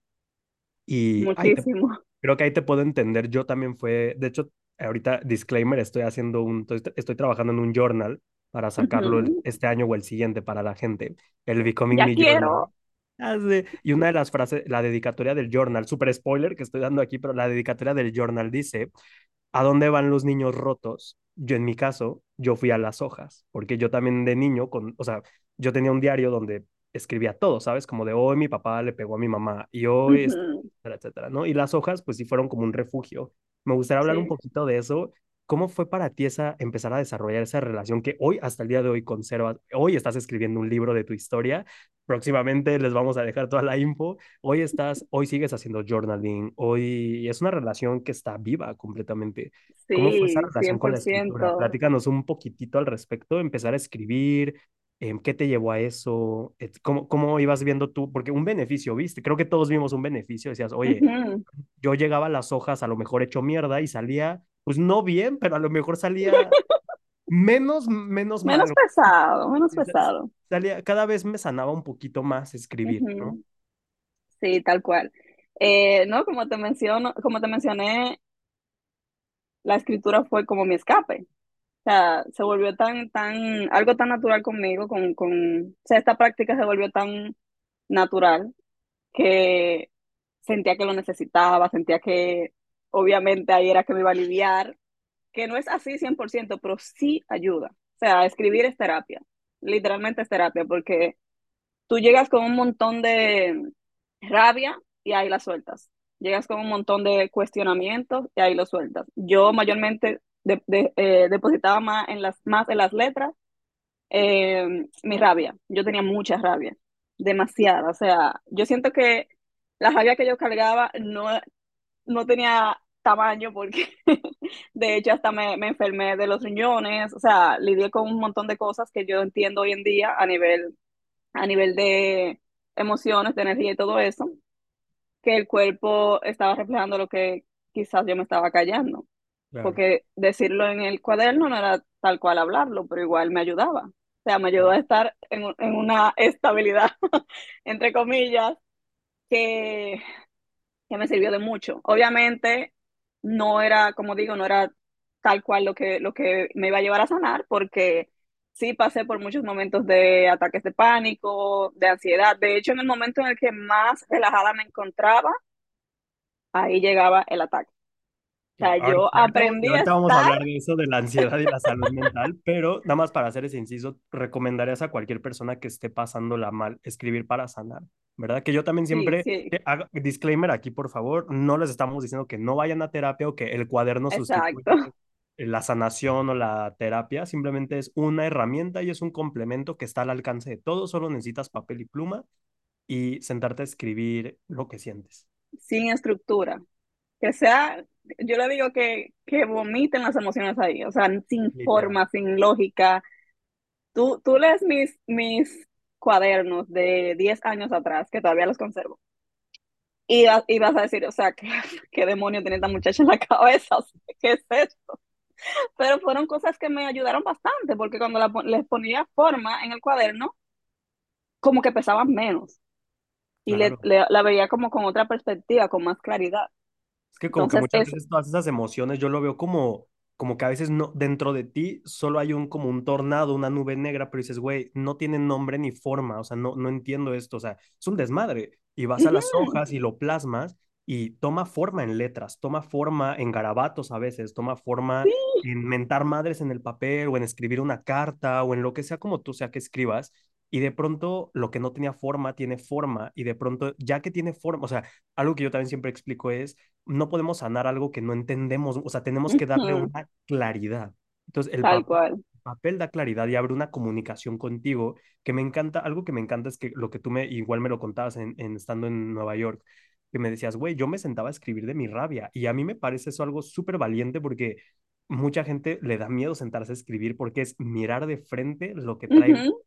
Speaker 1: Y, ay, te-
Speaker 2: Muchísimo.
Speaker 1: creo que ahí te puedo entender. Yo también fue, de hecho, ahorita, disclaimer, estoy haciendo un, estoy, estoy trabajando en un journal para sacarlo el-
Speaker 2: Ujú.
Speaker 1: este año o el siguiente para la gente, el Becoming
Speaker 2: Ya
Speaker 1: Me Journal.
Speaker 2: quiero.
Speaker 1: Sí. Y una de las frases, la dedicatoria del journal, super spoiler que estoy dando aquí, pero la dedicatoria del journal dice, ¿A dónde van los niños rotos? Yo en mi caso, yo fui a las hojas, porque yo también de niño, con, o sea, yo tenía un diario donde escribía todo, ¿sabes? Como de hoy mi papá le pegó a mi mamá y hoy, etcétera, etcétera, ¿no? Y las hojas, pues sí fueron como un refugio. Me gustaría hablar un poquito de eso. ¿Cómo fue para ti esa, empezar a desarrollar esa relación que hoy, hasta el día de hoy, conservas? Hoy estás escribiendo un libro de tu historia. Próximamente les vamos a dejar toda la info. Hoy estás, hoy sigues haciendo journaling. Hoy es una relación que está viva completamente. ¿Cómo fue esa
Speaker 2: sí,
Speaker 1: relación con la escritura? Platícanos un poquitito al respecto, empezar a escribir, em, ¿qué te llevó a eso? ¿Cómo, cómo ibas viendo tú? Porque un beneficio, ¿viste? Creo que todos vimos un beneficio. Decías, oye,
Speaker 2: Ujú.
Speaker 1: yo llegaba a las hojas a lo mejor hecho mierda y salía, pues no bien, pero a lo mejor salía menos, menos
Speaker 2: Menos
Speaker 1: mal.
Speaker 2: pesado, menos pesado.
Speaker 1: Salía, cada vez me sanaba un poquito más escribir, ¿no?
Speaker 2: Sí, tal cual. Eh, no, como te menciono, como te mencioné, la escritura fue como mi escape. O sea, se volvió tan, tan, algo tan natural conmigo, con, con, o sea, esta práctica se volvió tan natural que sentía que lo necesitaba, sentía que obviamente ahí era que me iba a aliviar, que no es así 100% pero sí ayuda. O sea, escribir es terapia, literalmente es terapia, porque tú llegas con un montón de rabia y ahí la sueltas. Llegas con un montón de cuestionamientos y ahí lo sueltas. Yo mayormente eh, depositaba más en las, más en las letras eh, mi rabia. Yo tenía mucha rabia, demasiada. O sea, yo siento que la rabia que yo cargaba no, no tenía tamaño porque de hecho hasta me, me enfermé de los riñones. O sea, lidié con un montón de cosas que yo entiendo hoy en día a nivel a nivel de emociones, de energía y todo eso, que el cuerpo estaba reflejando lo que quizás yo me estaba callando,
Speaker 1: Claro,
Speaker 2: porque decirlo en el cuaderno no era tal cual hablarlo, pero igual me ayudaba. O sea, me ayudó a estar en, en una estabilidad, entre comillas, que que me sirvió de mucho. Obviamente no era, como digo, no era tal cual lo que, lo que me iba a llevar a sanar, porque sí pasé por muchos momentos de ataques de pánico, de ansiedad. De hecho, en el momento en el que más relajada me encontraba, ahí llegaba el ataque. Sea.
Speaker 1: Ahorita,
Speaker 2: yo
Speaker 1: ahorita,
Speaker 2: aprendí a
Speaker 1: ahorita vamos a
Speaker 2: estar,
Speaker 1: hablar de eso, de la ansiedad y la salud mental, pero nada más para hacer ese inciso, recomendarías a cualquier persona que esté pasándola mal escribir para sanar, ¿verdad? Que yo también
Speaker 2: sí,
Speaker 1: siempre,
Speaker 2: sí,
Speaker 1: eh, hago- disclaimer aquí, por favor, no les estamos diciendo que no vayan a terapia o que el cuaderno
Speaker 2: exacto.
Speaker 1: sustituye la sanación o la terapia, simplemente es una herramienta y es un complemento que está al alcance de todos, solo necesitas papel y pluma y sentarte a escribir lo que sientes,
Speaker 2: Sin estructura. Que sea, yo le digo que, que vomiten las emociones ahí, o sea, sin
Speaker 1: literal.
Speaker 2: forma, sin lógica Tú, tú lees mis, mis cuadernos de 10 años atrás, que todavía los conservo, y, y vas a decir, o sea, ¿qué, qué demonio tiene esta muchacha en la cabeza? O sea, ¿qué es esto? Pero fueron cosas que me ayudaron bastante, porque cuando la les ponía forma en el cuaderno, como que pesaban menos, y le, le- la veía como con otra perspectiva, con más claridad.
Speaker 1: Es que como que muchas
Speaker 2: es,
Speaker 1: veces todas esas emociones yo lo veo como, como que a veces no, dentro de ti solo hay un como un tornado, una nube negra, pero dices, güey, no tiene nombre ni forma, o sea, no, no entiendo esto, o sea, es un desmadre. Y vas a las hojas y lo plasmas y toma forma en letras, toma forma en garabatos a veces, toma forma
Speaker 2: Sí.
Speaker 1: en mentar madres en el papel o en escribir una carta o en lo que sea como tú sea que escribas. Y de pronto lo que no tenía forma tiene forma y de pronto ya que tiene forma, o sea, algo que yo también siempre explico es, no podemos sanar algo que no entendemos, o sea, tenemos que darle
Speaker 2: Ujú,
Speaker 1: una claridad. Entonces, el
Speaker 2: Tal
Speaker 1: papel,
Speaker 2: cual.
Speaker 1: el papel da claridad y abre una comunicación contigo que me encanta, algo que me encanta es que lo que tú me, igual me lo contabas en, en estando en Nueva York, que me decías, güey, yo me sentaba a escribir de mi rabia y a mí me parece eso algo súper valiente porque mucha gente le da miedo sentarse a escribir porque es mirar de frente lo que trae.
Speaker 2: Ujú,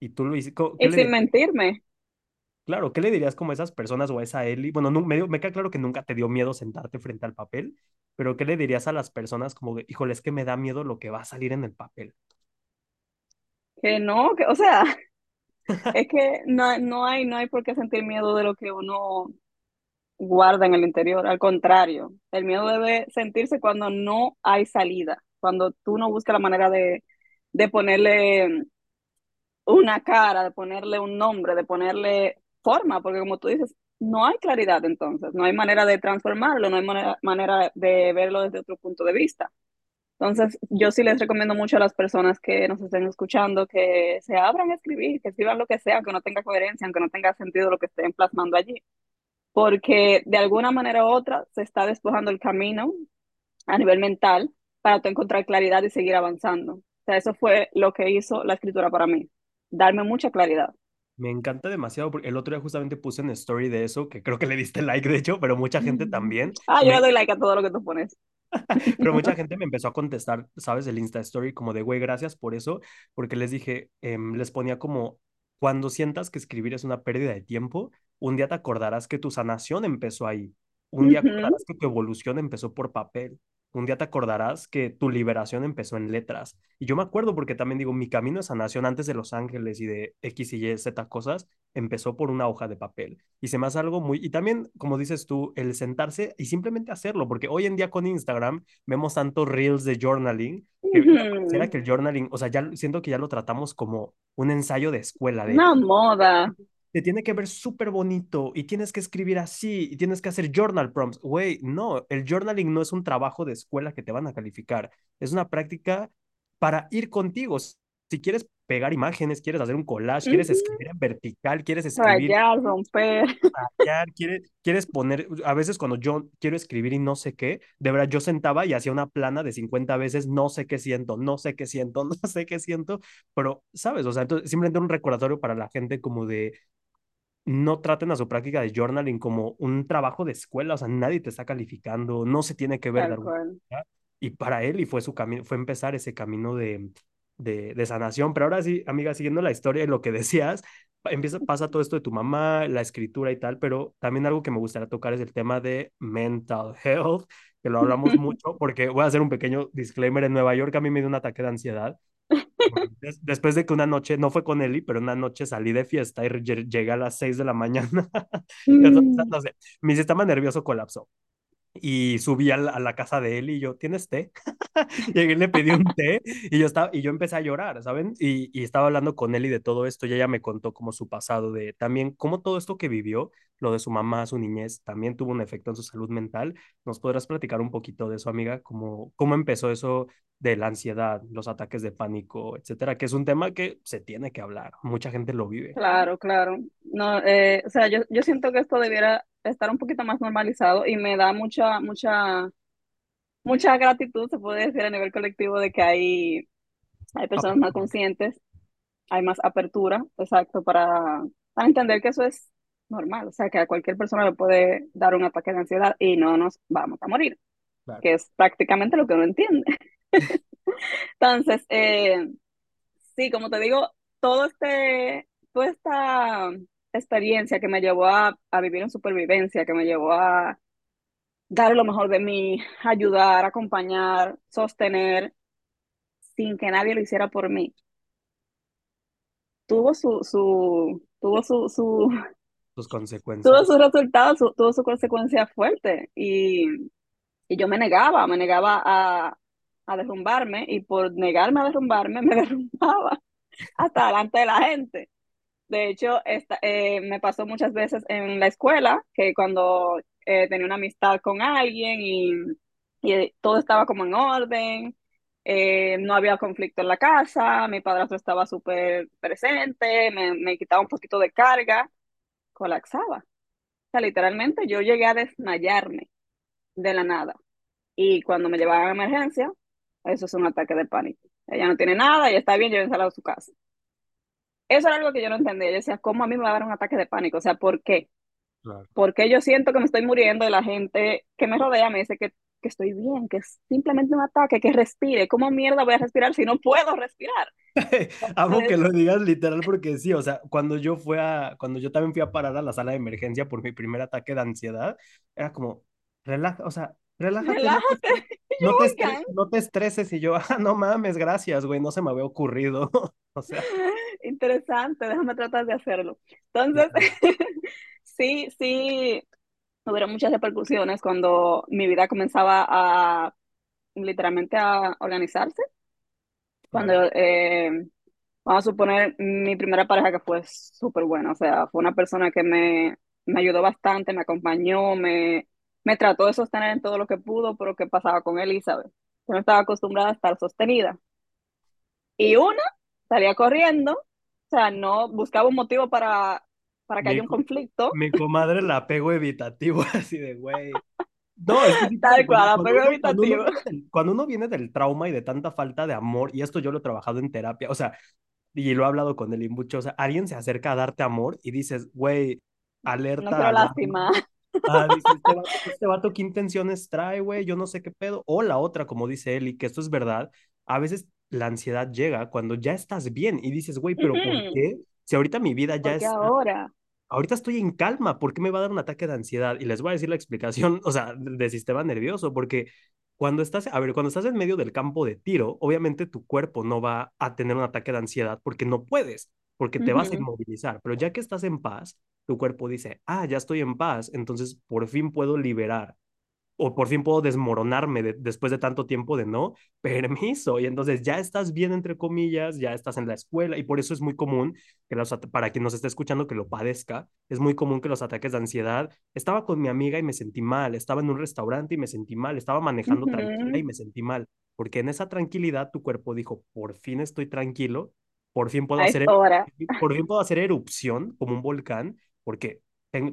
Speaker 1: Y tú lo hiciste, co- ¿qué
Speaker 2: Y sin mentirme.
Speaker 1: Claro, ¿qué le dirías como a esas personas o a esa Eli? Bueno, no, me, me queda claro que nunca te dio miedo sentarte frente al papel, pero ¿qué le dirías a las personas como, de, híjole, es que me da miedo lo que va a salir en el papel?
Speaker 2: Que no, que, o sea, es que no, no hay, no hay por qué sentir miedo de lo que uno guarda en el interior. Al contrario, el miedo debe sentirse cuando no hay salida, cuando tú no buscas la manera de, de ponerle una cara, de ponerle un nombre, de ponerle forma, porque como tú dices, no hay claridad entonces, no hay manera de transformarlo, no hay manera, de verlo desde otro punto de vista. Entonces, yo sí les recomiendo mucho a las personas que nos estén escuchando que se abran a escribir, que escriban lo que sea, aunque no tenga coherencia, aunque no tenga sentido lo que estén plasmando allí, porque de alguna manera u otra se está despojando el camino a nivel mental para encontrar claridad y seguir avanzando. O sea, eso fue lo que hizo la escritura para mí, darme mucha claridad.
Speaker 1: Me encanta demasiado porque el otro día justamente puse una story de eso, que creo que le diste like de hecho, pero mucha gente
Speaker 2: Mm.
Speaker 1: también.
Speaker 2: Ah, yo le
Speaker 1: Me,
Speaker 2: doy like a todo lo que tú pones.
Speaker 1: Pero mucha gente me empezó a contestar, ¿sabes? El Insta Story como de, güey, gracias por eso, porque les dije, em, les ponía como, cuando sientas que escribir es una pérdida de tiempo, un día te acordarás que tu sanación empezó ahí, un día
Speaker 2: Ujú,
Speaker 1: acordarás que tu evolución empezó por papel, un día te acordarás que tu liberación empezó en letras. Y yo me acuerdo porque también digo, mi camino de sanación antes de Los Ángeles y de X y Y, Z cosas, empezó por una hoja de papel. Y se me hace algo muy, y también, como dices tú, el sentarse y simplemente hacerlo, porque hoy en día con Instagram vemos tantos reels de journaling que
Speaker 2: ujú.
Speaker 1: que el journaling, o sea, ya siento que ya lo tratamos como un ensayo de escuela, de
Speaker 2: Una moda.
Speaker 1: Te tiene que ver súper bonito y tienes que escribir así y tienes que hacer journal prompts. Güey, no, el journaling no es un trabajo de escuela que te van a calificar, es una práctica para ir contigo. Si quieres pegar imágenes, quieres hacer un collage, quieres escribir en vertical, quieres escribir
Speaker 2: Rayar, romper.
Speaker 1: rayar, quieres, quieres poner, a veces cuando yo quiero escribir y no sé qué, de verdad yo sentaba y hacía una plana de 50 veces, no sé qué siento, no sé qué siento, no sé qué siento, pero, ¿sabes? O sea, entonces, simplemente un recordatorio para la gente como de, no traten a su práctica de journaling como un trabajo de escuela, o sea, nadie te está calificando, no se tiene que ver de
Speaker 2: Tal
Speaker 1: alguna
Speaker 2: cual.
Speaker 1: manera. Y para él, y fue su camino, fue empezar ese camino de, de, de sanación. Pero ahora sí, amiga, siguiendo la historia y lo que decías, empieza, pasa todo esto de tu mamá, la escritura y tal, pero también algo que me gustaría tocar es el tema de mental health, que lo hablamos mucho, porque voy a hacer un pequeño disclaimer, en Nueva York a mí me dio un ataque de ansiedad des- después de que una noche, no fue con Eli, pero una noche salí de fiesta y lle- llegué a las 6 de la mañana. Entonces,
Speaker 2: Mm.
Speaker 1: no sé, mi sistema nervioso colapsó. Y subí a la, a la casa de Eli y yo, ¿tienes té? Llegué, le pedí un té y yo, estaba, y yo empecé a llorar, ¿saben? Y, y estaba hablando con Eli de todo esto y ella me contó como su pasado, de también cómo todo esto que vivió, lo de su mamá, su niñez, también tuvo un efecto en su salud mental. ¿Nos podrás platicar un poquito de eso, amiga? ¿Cómo, cómo empezó eso de la ansiedad, los ataques de pánico, etcétera? Que es un tema que se tiene que hablar, mucha gente lo vive.
Speaker 2: Claro, claro. No, eh, o sea, yo, yo siento que esto debiera estar un poquito más normalizado y me da mucha, mucha, mucha gratitud, se puede decir a nivel colectivo, de que hay, hay personas más conscientes, hay más apertura, exacto, para, para entender que eso es normal, o sea, que a cualquier persona le puede dar un ataque de ansiedad y no nos vamos a morir,
Speaker 1: Claro.
Speaker 2: que es prácticamente lo que uno entiende. Entonces, eh, Sí, como te digo, todo este, toda esta experiencia que me llevó a, a vivir en supervivencia, que me llevó a dar lo mejor de mí, ayudar, acompañar, sostener, sin que nadie lo hiciera por mí, tuvo su, su, tuvo su, su,
Speaker 1: Sus
Speaker 2: tuvo
Speaker 1: consecuencias.
Speaker 2: su resultado, su- tuvo su consecuencia fuerte. Y, y yo me negaba, me negaba a, a derrumbarme, y por negarme a derrumbarme, me derrumbaba hasta delante de la gente. De hecho, esta, eh, me pasó muchas veces en la escuela que cuando eh, tenía una amistad con alguien y, todo estaba como en orden, eh, no había conflicto en la casa, mi padrastro estaba súper presente, me, me quitaba un poquito de carga, colapsaba. O sea, literalmente yo llegué a desmayarme de la nada. Y cuando me llevaban a emergencia, eso es un ataque de pánico. Ella no tiene nada, ella está bien, llévensela a su casa. Eso era algo que yo no entendía. Yo decía, ¿cómo a mí me va a dar un ataque de pánico? O sea, ¿por qué?
Speaker 1: Claro.
Speaker 2: ¿Por qué yo siento que me estoy muriendo y la gente que me rodea me dice que, que estoy bien, que es simplemente un ataque, que respire? ¿Cómo mierda voy a respirar si no puedo respirar?
Speaker 1: Amo que lo digas literal porque sí, o sea, cuando yo fui a, cuando yo también fui a parar a la sala de emergencia por mi primer ataque de ansiedad, era como, relaja, o sea, relájate, no te,
Speaker 2: relájate.
Speaker 1: no te, estre-
Speaker 2: oigan,
Speaker 1: no te estreses y yo, ah, no mames, gracias, güey, no se me había ocurrido, o sea,
Speaker 2: interesante, déjame tratar de hacerlo. Entonces, sí, sí, hubieron muchas repercusiones cuando mi vida comenzaba a literalmente a organizarse. Cuando, eh, vamos a suponer, mi primera pareja que fue súper buena, o sea, fue una persona que me, me ayudó bastante, me acompañó, me, me trató de sostener en todo lo que pudo, pero ¿qué pasaba con Elizabeth? Yo no estaba acostumbrada a estar sostenida. Y una salía corriendo, o sea, no buscaba un motivo para, para que
Speaker 1: mi,
Speaker 2: haya un
Speaker 1: co-
Speaker 2: conflicto,
Speaker 1: mi comadre el apego evitativo, así de, güey, No, es que
Speaker 2: tal
Speaker 1: cuando,
Speaker 2: cual,
Speaker 1: cuando uno, cuando uno
Speaker 2: evitativo.
Speaker 1: viene del, cuando uno viene del trauma y de tanta falta de amor, y esto yo lo he trabajado en terapia, o sea, y lo he hablado con y mucho, o sea, alguien se acerca a darte amor y dices, güey,
Speaker 2: No
Speaker 1: alerta,
Speaker 2: quiero
Speaker 1: alarma,
Speaker 2: lastimar.
Speaker 1: Ah, dice, este vato, este vato, ¿qué intenciones trae, güey? Yo no sé qué pedo. O la otra, como dice Eli, que esto es verdad, a veces la ansiedad llega cuando ya estás bien y dices, güey, pero ¿por
Speaker 2: Ujú,
Speaker 1: qué? Si ahorita mi vida ya está
Speaker 2: ahora,
Speaker 1: ahorita estoy en calma, ¿por qué me va a dar un ataque de ansiedad? Y les voy a decir la explicación, o sea, de sistema nervioso, porque cuando estás, a ver, cuando estás en medio del campo de tiro, obviamente tu cuerpo no va a tener un ataque de ansiedad porque no puedes, porque te vas a inmovilizar, pero ya que estás en paz, tu cuerpo dice, ah, ya estoy en paz, entonces por fin puedo liberar o por fin puedo desmoronarme de- después de tanto tiempo de no, permiso. Y entonces ya estás bien, entre comillas, ya estás en la escuela y por eso es muy común que los, para quien nos esté escuchando que lo padezca, es muy común que los ataques de ansiedad, estaba con mi amiga y me sentí mal, estaba en un restaurante y me sentí mal, estaba manejando tranquila
Speaker 2: ujú.
Speaker 1: y me sentí mal, porque en esa tranquilidad tu cuerpo dijo, por fin estoy tranquilo, por fin puedo hacer, por fin puedo hacer erupción como un volcán, porque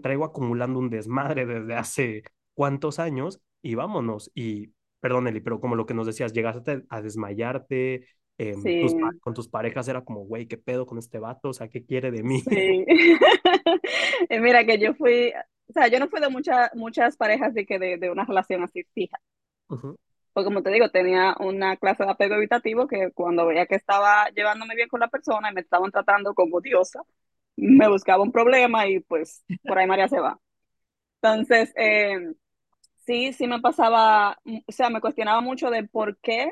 Speaker 1: traigo acumulando un desmadre desde hace cuántos años y vámonos. Y, perdón, Eli, pero como lo que nos decías, llegaste a desmayarte, tus, pa-
Speaker 2: Sí,
Speaker 1: con tus parejas era como, güey, ¿qué pedo con este vato? O sea, ¿qué quiere de mí?
Speaker 2: sí. Mira que yo fui, o sea, yo no fui de muchas muchas parejas de que de, de una relación así fija.
Speaker 1: Ujú.
Speaker 2: Porque como te digo, tenía una clase de apego evitativo que cuando veía que estaba llevándome bien con la persona y me estaban tratando como diosa, me buscaba un problema y pues por ahí María se va. Entonces, eh, sí, sí me pasaba, o sea, me cuestionaba mucho de por qué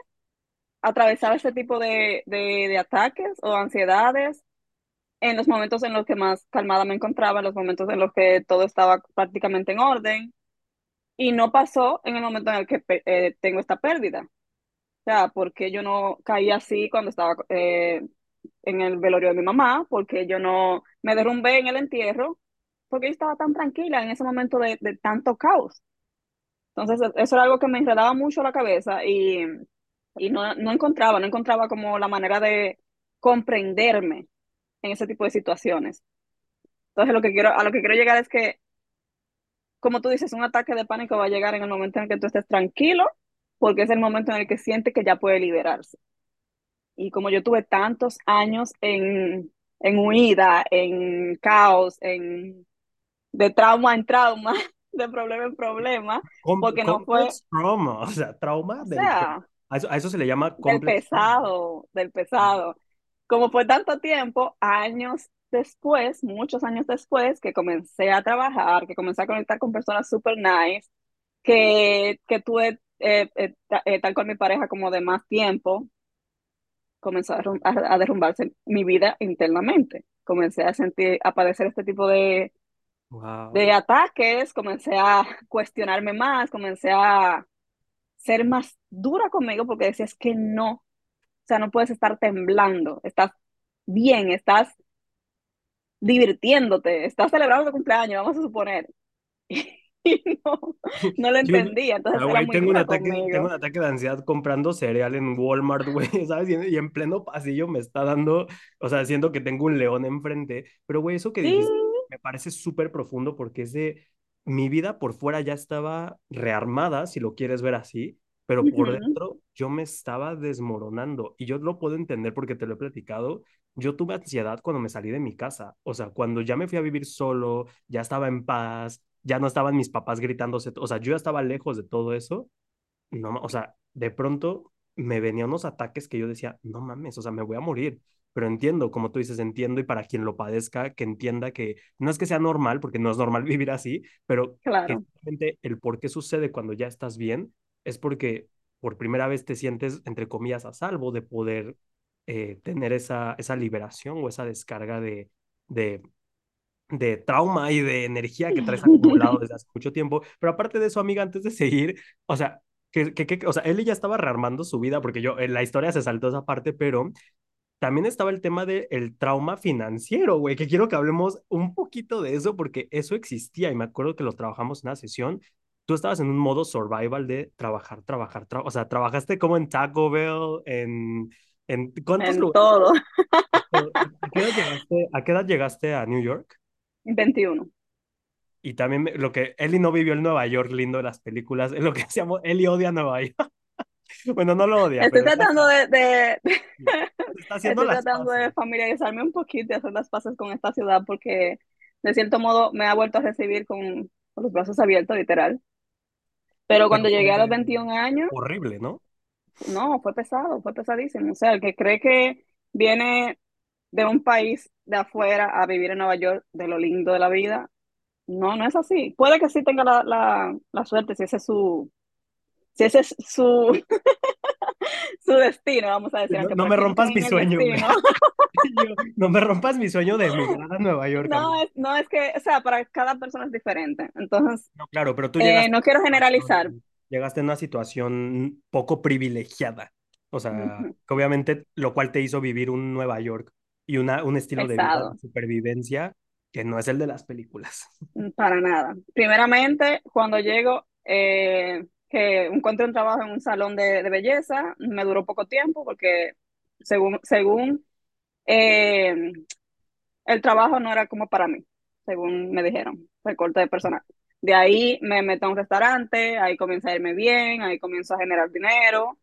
Speaker 2: atravesaba este tipo de, de, ataques o ansiedades en los momentos en los que más calmada me encontraba, en los momentos en los que todo estaba prácticamente en orden, y no pasó en el momento en el que eh, tengo esta pérdida. O sea, porque yo no caí así cuando estaba eh, en el velorio de mi mamá, porque yo no me derrumbé en el entierro, porque yo estaba tan tranquila en ese momento de, de tanto caos. Entonces, e- eso era algo que me enredaba mucho la cabeza y, y no, no encontraba, no encontraba como la manera de comprenderme en ese tipo de situaciones. Entonces, lo que quiero, a lo que quiero llegar es que, como tú dices, un ataque de pánico va a llegar en el momento en el que tú estés tranquilo, porque es el momento en el que siente que ya puede liberarse. Y como yo tuve tantos años en, en huida, en caos, en, de trauma en trauma, de problema en problema,
Speaker 1: Com-
Speaker 2: porque no fue,
Speaker 1: trauma, o sea, trauma del...
Speaker 2: sea,
Speaker 1: A eso, a eso se le llama
Speaker 2: del pesado, del pesado. Como fue tanto tiempo, años después, muchos años después, que comencé a trabajar, que comencé a conectar con personas super nice, que, que tuve eh, eh, eh, tal con mi pareja como de más tiempo, comenzó a, derrum- a- a derrumbarse mi vida internamente. Comencé a sentir, a padecer este tipo de, de
Speaker 1: Wow.
Speaker 2: ataques, comencé a cuestionarme más, comencé a ser más dura conmigo porque decía, es que no, o sea, no puedes estar temblando, estás bien, estás divirtiéndote, estás celebrando tu cumpleaños, vamos a suponer. Y no, no lo entendía, entonces
Speaker 1: ah, güey, tengo un ataque, tengo un ataque de ansiedad comprando cereal en Walmart, güey, ¿sabes? Y en, pleno pasillo me está dando, o sea, siento que tengo un león enfrente, pero güey, eso que
Speaker 2: Sí,
Speaker 1: dijiste me parece súper profundo porque es de, mi vida por fuera ya estaba rearmada, si lo quieres ver así, pero por
Speaker 2: ujú,
Speaker 1: dentro yo me estaba desmoronando y yo lo puedo entender porque te lo he platicado. Yo tuve ansiedad cuando me salí de mi casa, o sea, cuando ya me fui a vivir solo, ya estaba en paz ya no estaban mis papás gritándose, o sea, yo ya estaba lejos de todo eso, no, o sea, de pronto me venían unos ataques que yo decía, no mames, o sea, me voy a morir, pero entiendo, como tú dices, entiendo y para quien lo padezca, que entienda que no es que sea normal, porque no es normal vivir así, pero
Speaker 2: claro.
Speaker 1: el por qué sucede cuando ya estás bien es porque por primera vez te sientes, entre comillas, a salvo de poder eh, tener esa, esa liberación o esa descarga de, de de trauma y de energía que traes acumulado desde hace mucho tiempo. Pero aparte de eso, amiga, antes de seguir, o sea, que, que, que o sea, él ya estaba rearmando su vida porque yo, en la historia se saltó esa parte, pero también estaba el tema del el trauma financiero, güey, que quiero que hablemos un poquito de eso porque eso existía y me acuerdo que lo trabajamos en una sesión. Tú estabas en un modo survival de trabajar, trabajar, tra o sea, trabajaste como en Taco Bell, en, en ¿cuántos
Speaker 2: En
Speaker 1: lugares?
Speaker 2: todo.
Speaker 1: ¿A qué llegaste, a qué edad llegaste a New York?
Speaker 2: Veintiuno
Speaker 1: Y también me- lo que Ellie no vivió el Nueva York lindo de las películas, es lo que decíamos, Ellie odia Nueva York. Bueno, no lo odia,
Speaker 2: Estoy
Speaker 1: pero está,
Speaker 2: tratando de, de,
Speaker 1: está haciendo
Speaker 2: estoy
Speaker 1: las
Speaker 2: tratando de familiarizarme un poquito y hacer las paces con esta ciudad porque de cierto modo me ha vuelto a recibir con, con los brazos abiertos, literal. Pero cuando llegué a los
Speaker 1: fue
Speaker 2: 21 años,
Speaker 1: horrible, ¿no?
Speaker 2: no, fue pesado, fue pesadísimo. O sea, el que cree que viene de un país de afuera a vivir en Nueva York, de lo lindo de la vida, no, no es así. Puede que sí tenga la, la, la suerte, si ese es su, si ese es su, su destino, vamos a decir,
Speaker 1: No, no me
Speaker 2: no
Speaker 1: rompas mi sueño. Yo, no me rompas mi sueño de emigrar a Nueva York,
Speaker 2: No es, no es que, o sea, para cada persona es diferente. Entonces,
Speaker 1: No, claro, pero tú
Speaker 2: eh,
Speaker 1: llegaste
Speaker 2: no
Speaker 1: en
Speaker 2: quiero generalizar.
Speaker 1: llegaste en una situación poco privilegiada. O sea, que obviamente lo cual te hizo vivir un Nueva York y una, un estilo de vida de supervivencia que no es el de las películas.
Speaker 2: mm, para nada. Primeramente, cuando llego, eh, que encuentro un trabajo en un salón de, de belleza, me duró poco tiempo porque según, según eh, el trabajo no era como para mí, según me dijeron, recorte de personal. De ahí me meto a un restaurante, ahí comienza a irme bien, ahí comienzo a generar dinero,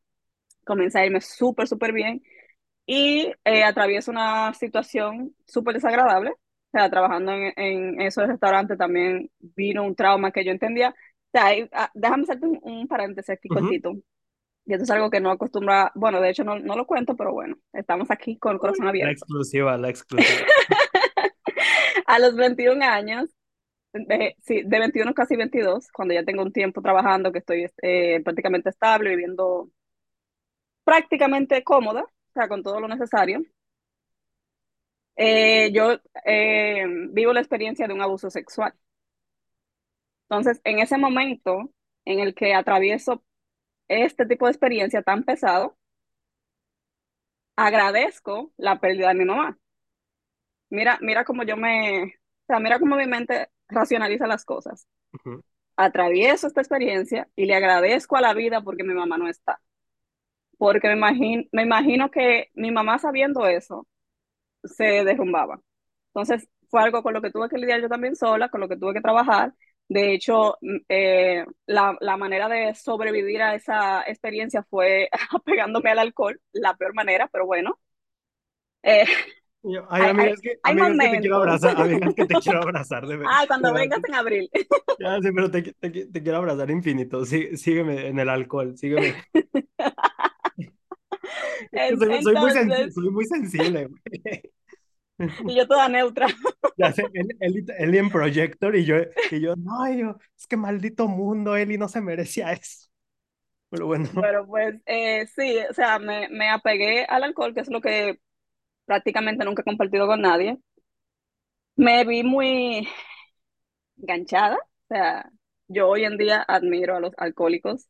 Speaker 2: comienza a irme súper, súper bien y eh, atravieso una situación súper desagradable. O sea, trabajando en, en esos restaurantes también vino un trauma que yo entendía. O sea, ah, déjame hacerte un, un paréntesis aquí
Speaker 1: Ujú.
Speaker 2: cortito. Y esto es algo que no acostumbra, bueno, de hecho no, no lo cuento, pero bueno, estamos aquí con el corazón
Speaker 1: La
Speaker 2: abierto.
Speaker 1: exclusiva, la exclusiva.
Speaker 2: A los 21 años, de, sí, de 21 casi 22, cuando ya tengo un tiempo trabajando, que estoy eh, prácticamente estable, viviendo prácticamente cómoda, o sea, con todo lo necesario, eh, yo eh, vivo la experiencia de un abuso sexual. Entonces, en ese momento en el que atravieso este tipo de experiencia tan pesado, agradezco la pérdida de mi mamá. Mira, mira cómo yo me, o sea, mira cómo mi mente racionaliza las cosas. Atravieso esta experiencia y le agradezco a la vida porque mi mamá no está. Porque me imagino, me imagino que mi mamá sabiendo eso se derrumbaba. Entonces, fue algo con lo que tuve que lidiar yo también sola, con lo que tuve que trabajar. De hecho, mm, eh, la, la manera de sobrevivir a esa experiencia fue apegándome al alcohol, la peor manera, pero bueno, eh, hay,
Speaker 1: amiga,
Speaker 2: hay,
Speaker 1: es que,
Speaker 2: hay
Speaker 1: amiga, es que te quiero abrazar, amiga, es que te quiero abrazar, de,
Speaker 2: Ah, cuando vengas en abril.
Speaker 1: Ya sé, pero te, te, te quiero abrazar infinito. Sí, sígueme en el alcohol, sígueme. Soy, muy sensi-
Speaker 2: Entonces,
Speaker 1: soy muy sensible, güey.
Speaker 2: y yo toda neutra.
Speaker 1: Ya sé, Eli, Eli- Eli en Projector y yo, y yo, no, y yo, es que maldito mundo, Eli no se merecía eso. Pero bueno,
Speaker 2: Pero pues eh, sí, o sea, me, me apegué al alcohol, que es lo que prácticamente nunca he compartido con nadie. Me vi muy enganchada, o sea, yo hoy en día admiro a los alcohólicos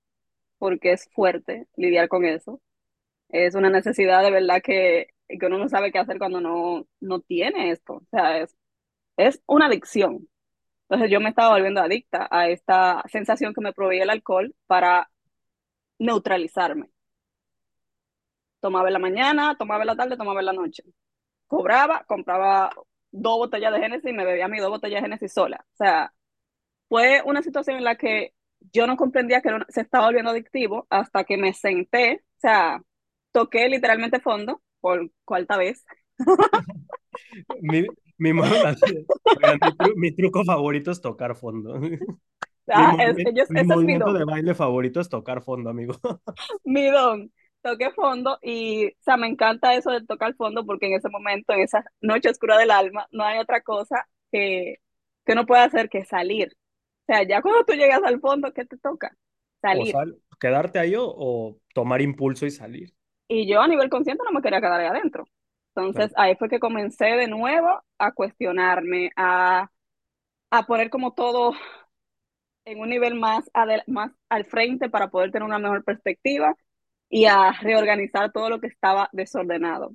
Speaker 2: porque es fuerte lidiar con eso. Es una necesidad de verdad que, que uno no sabe qué hacer cuando no, no tiene esto. O sea, es, es una adicción. Entonces yo me estaba volviendo adicta a esta sensación que me proveía el alcohol para neutralizarme. Tomaba en la mañana, tomaba en la tarde, tomaba en la noche. Cobraba, compraba dos botellas de Génesis y me bebía mis dos botellas de Génesis sola. O sea, fue una situación en la que yo no comprendía que se estaba volviendo adictivo hasta que me senté, o sea, toqué literalmente fondo por cuarta vez.
Speaker 1: mi, mi, mi, truco favorito es tocar fondo.
Speaker 2: Ah, mi, es, ellos,
Speaker 1: mi movimiento de baile favorito es tocar fondo, amigo.
Speaker 2: mi don, toqué fondo y, o sea, me encanta eso de tocar fondo porque en ese momento, en esa noche oscura del alma, no hay otra cosa que, que uno pueda hacer que salir. O sea, ya cuando tú llegas al fondo, ¿qué te toca? Salir.
Speaker 1: O quedarte ahí o, tomar impulso y salir.
Speaker 2: Y yo a nivel consciente no me quería quedar ahí adentro. Entonces ahí fue que comencé de nuevo a cuestionarme, a, a poner como todo en un nivel más, más al frente para poder tener una mejor perspectiva y a reorganizar todo lo que estaba desordenado.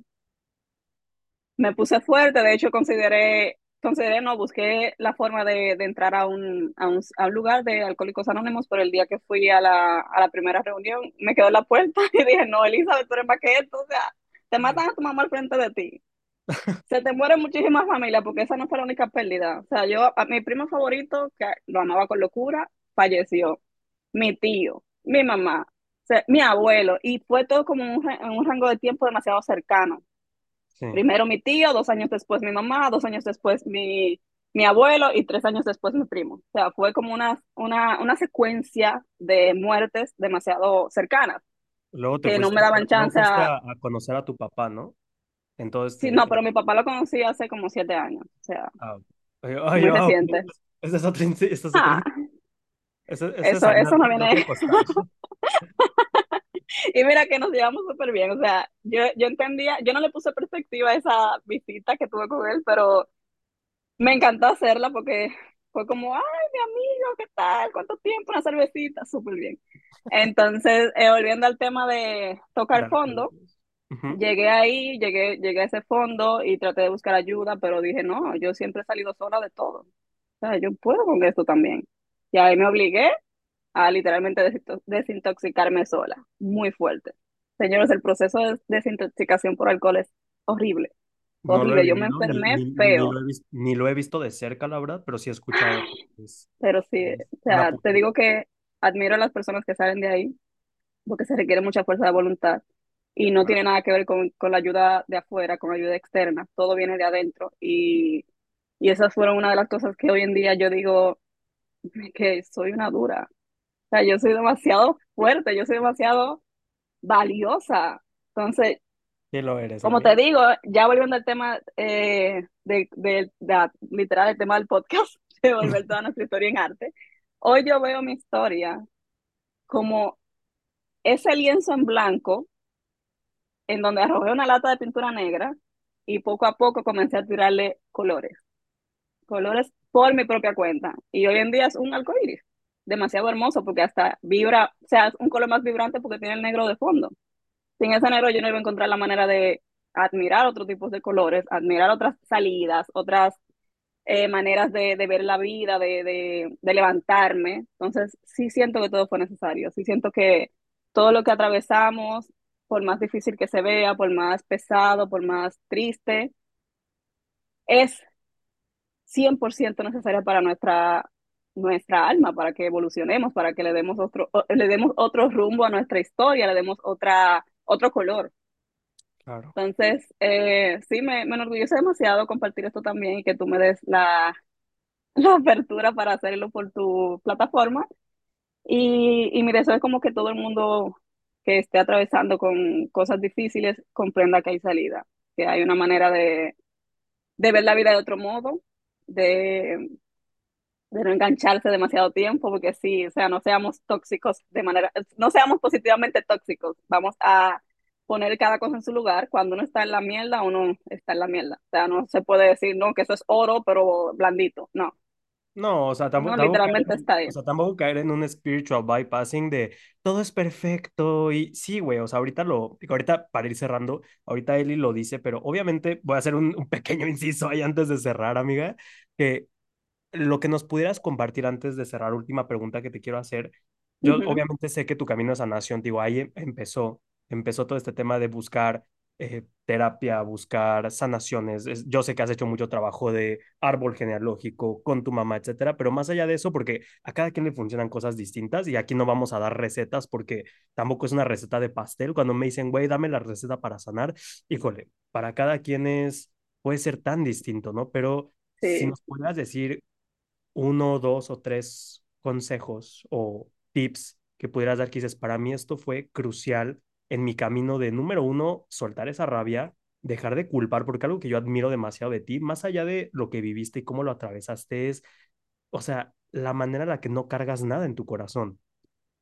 Speaker 2: Me puse fuerte, de hecho consideré consideré, no, busqué la forma de, de entrar a un, a un, a, un, lugar de Alcohólicos Anónimos, pero el día que fui a la, a la primera reunión me quedó en la puerta y dije, no, Elizabeth, tú eres más que esto, o sea, te matan a tu mamá al frente de ti. Se te mueren muchísimas familias porque esa no fue la única pérdida. O sea, yo, a mi primo favorito, que lo amaba con locura, falleció. Mi tío, mi mamá, o sea, mi abuelo, y fue todo como un, un rango de tiempo demasiado cercano. Primero mi tío, dos años después mi mamá, dos años después mi, mi abuelo y tres años después mi primo. O sea, fue como una, una, una secuencia de muertes demasiado cercanas.
Speaker 1: Luego te que no me daban chance a... a... conocer a tu papá, ¿no?
Speaker 2: Entonces. Sí, no, pero mi papá lo conocí hace como siete años. O sea,
Speaker 1: ah, ay, muy reciente. Es. Ah.
Speaker 2: Eso, eso, eso no viene. y mira que nos llevamos súper bien, o sea, yo, yo entendía, yo no le puse perspectiva a esa visita que tuve con él, pero me encantó hacerla porque fue como, ay, mi amigo, ¿qué tal? ¿Cuánto tiempo? Una cervecita, súper bien. Entonces, eh, volviendo al tema de tocar fondo, llegué ahí, llegué, llegué a ese fondo y traté de buscar ayuda, pero dije, no, yo siempre he salido sola de todo. O sea, yo puedo con esto también. Y ahí me obligué a literalmente desintoxicarme sola, muy fuerte. Señores, el proceso de desintoxicación por alcohol es horrible. horrible. Yo me enfermé feo.
Speaker 1: Ni lo, he, visto de cerca, la verdad, pero sí he escuchado.
Speaker 2: pero sí, o sea, te digo que admiro a las personas que salen de ahí, porque se requiere mucha fuerza de voluntad y no tiene nada que ver con, con, la ayuda de afuera, con la ayuda externa, todo viene de adentro y, y esas fueron una de las cosas que hoy en día yo digo que soy una dura, o sea, yo soy demasiado fuerte, yo soy demasiado valiosa. Entonces,
Speaker 1: lo eres,
Speaker 2: como te digo, ya volviendo al tema eh, de, de, literal, el tema del podcast, de volver toda nuestra historia en arte, hoy yo veo mi historia como ese lienzo en blanco en donde arrojé una lata de pintura negra y poco a poco comencé a tirarle colores. Colores por mi propia cuenta. Y hoy en día es un arcoíris demasiado hermoso porque hasta vibra, o sea, es un color más vibrante porque tiene el negro de fondo. Sin ese negro yo no iba a encontrar la manera de admirar otros tipos de colores, admirar otras salidas, otras eh, maneras de, ver la vida, de, de, de, levantarme. Entonces, sí siento que todo fue necesario, sí siento que todo lo que atravesamos, por más difícil que se vea, por más pesado, por más triste, es 100% necesario para nuestra nuestra alma, para que evolucionemos, para que le demos otro, le demos otro rumbo a nuestra historia, le demos otra, otro color.
Speaker 1: Claro.
Speaker 2: Entonces, eh, sí, me, me enorgullece demasiado compartir esto también y que tú me des la, la apertura para hacerlo por tu plataforma. Y, y mi deseo es como que todo el mundo que esté atravesando con cosas difíciles comprenda que hay salida, que hay una manera de, de ver la vida de otro modo, de de no engancharse demasiado tiempo, porque sí, o sea, no seamos tóxicos de manera, no seamos positivamente tóxicos, vamos a poner cada cosa en su lugar, cuando uno está en la mierda, uno está en la mierda, o sea, no se puede decir, no, que eso es oro, pero blandito, no,
Speaker 1: No, o sea, tampoco, caer
Speaker 2: literalmente
Speaker 1: en,
Speaker 2: está
Speaker 1: o
Speaker 2: ahí.
Speaker 1: sea, tampoco caer en un spiritual bypassing de todo es perfecto y sí, güey, o sea, ahorita lo, ahorita para ir cerrando, ahorita Eli lo dice, pero obviamente voy a hacer un, un pequeño inciso ahí antes de cerrar, amiga, que lo que nos pudieras compartir antes de cerrar, última pregunta que te quiero hacer. Yo obviamente sé que tu camino de sanación, digo, ahí em- empezó, empezó todo este tema de buscar eh, terapia, buscar sanaciones. Es- yo sé que has hecho mucho trabajo de árbol genealógico con tu mamá, etcétera, pero más allá de eso, porque a cada quien le funcionan cosas distintas y aquí no vamos a dar recetas porque tampoco es una receta de pastel. Cuando me dicen, güey, dame la receta para sanar, híjole, para cada quien es, puede ser tan distinto, ¿no? Pero si
Speaker 2: Sí.
Speaker 1: nos pudieras decir uno, dos o tres consejos o tips que pudieras dar que para mí esto fue crucial en mi camino de, número uno, soltar esa rabia, dejar de culpar, porque algo que yo admiro demasiado de ti, más allá de lo que viviste y cómo lo atravesaste, es, o sea, la manera en la que no cargas nada en tu corazón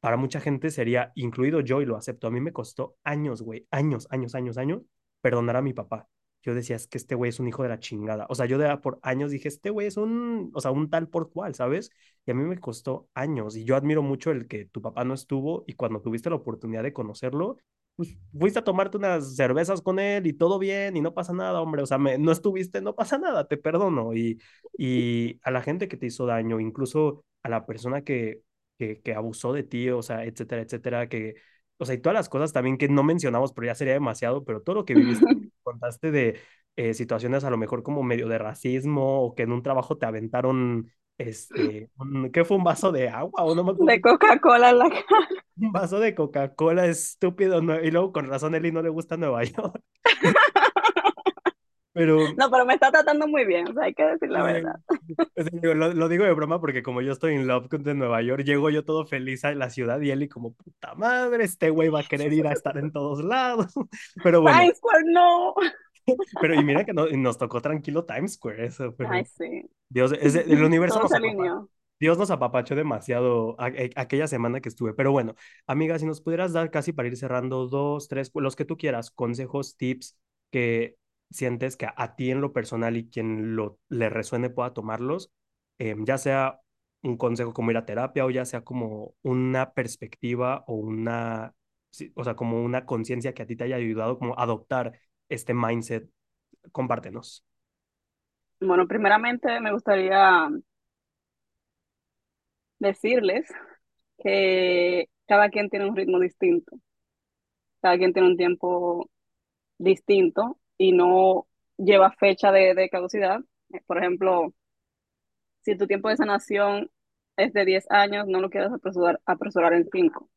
Speaker 1: para mucha gente sería, incluido yo, y lo acepto. A mí me costó años, güey, años, años, años, años, perdonar a mi papá. Yo decía, es que este güey es un hijo de la chingada. O sea, yo de, por años dije, este güey es un, o sea, un tal por cual, ¿sabes? Y a mí me costó años. Y yo admiro mucho el que tu papá no estuvo y cuando tuviste la oportunidad de conocerlo, pues fuiste a tomarte unas cervezas con él y todo bien y no pasa nada, hombre. O sea, me, no estuviste, no pasa nada, te perdono. Y, y a la gente que te hizo daño, incluso a la persona que que, que abusó de ti, o sea, etcétera, etcétera, que, o sea, y todas las cosas también que no mencionamos, pero ya sería demasiado, pero todo lo que viviste, contaste de eh, situaciones a lo mejor como medio de racismo, o que en un trabajo te aventaron, este, un, ¿qué fue un vaso de agua? O no me acuerdo,
Speaker 2: De Coca-Cola en la cara.
Speaker 1: un vaso de Coca-Cola, estúpido, ¿no? y luego con razón Eli no le gusta Nueva York, pero...
Speaker 2: No, pero me está tratando muy bien, o sea, hay que decir la verdad.
Speaker 1: lo, lo digo de broma porque como yo estoy en Love de Nueva York, llego yo todo feliz a la ciudad y Eli como, puta madre, este güey va a querer ir a estar en todos lados. Pero bueno,
Speaker 2: Times Square, no.
Speaker 1: pero y mira que no, nos tocó tranquilo Times Square eso,
Speaker 2: Ay,
Speaker 1: pero
Speaker 2: sí.
Speaker 1: Dios, ese, el universo nos apapachó. Dios nos apapachó demasiado a- a- aquella semana que estuve. Pero bueno, amiga, si nos pudieras dar casi para ir cerrando dos, tres, los que tú quieras, consejos, tips que sientes que a, ti en lo personal y quien lo le resuene pueda tomarlos, em, ya sea un consejo como ir a terapia o ya sea como una perspectiva o una, o sea, como una conciencia que a ti te haya ayudado como adoptar este mindset, compártenos.
Speaker 2: Bueno, primeramente me gustaría decirles que cada quien tiene un ritmo distinto, cada quien tiene un tiempo distinto y no lleva fecha de, de caducidad. Eh, Por ejemplo, si tu tiempo de sanación es de 10 años, no lo quieras apresurar, apresurar en 5,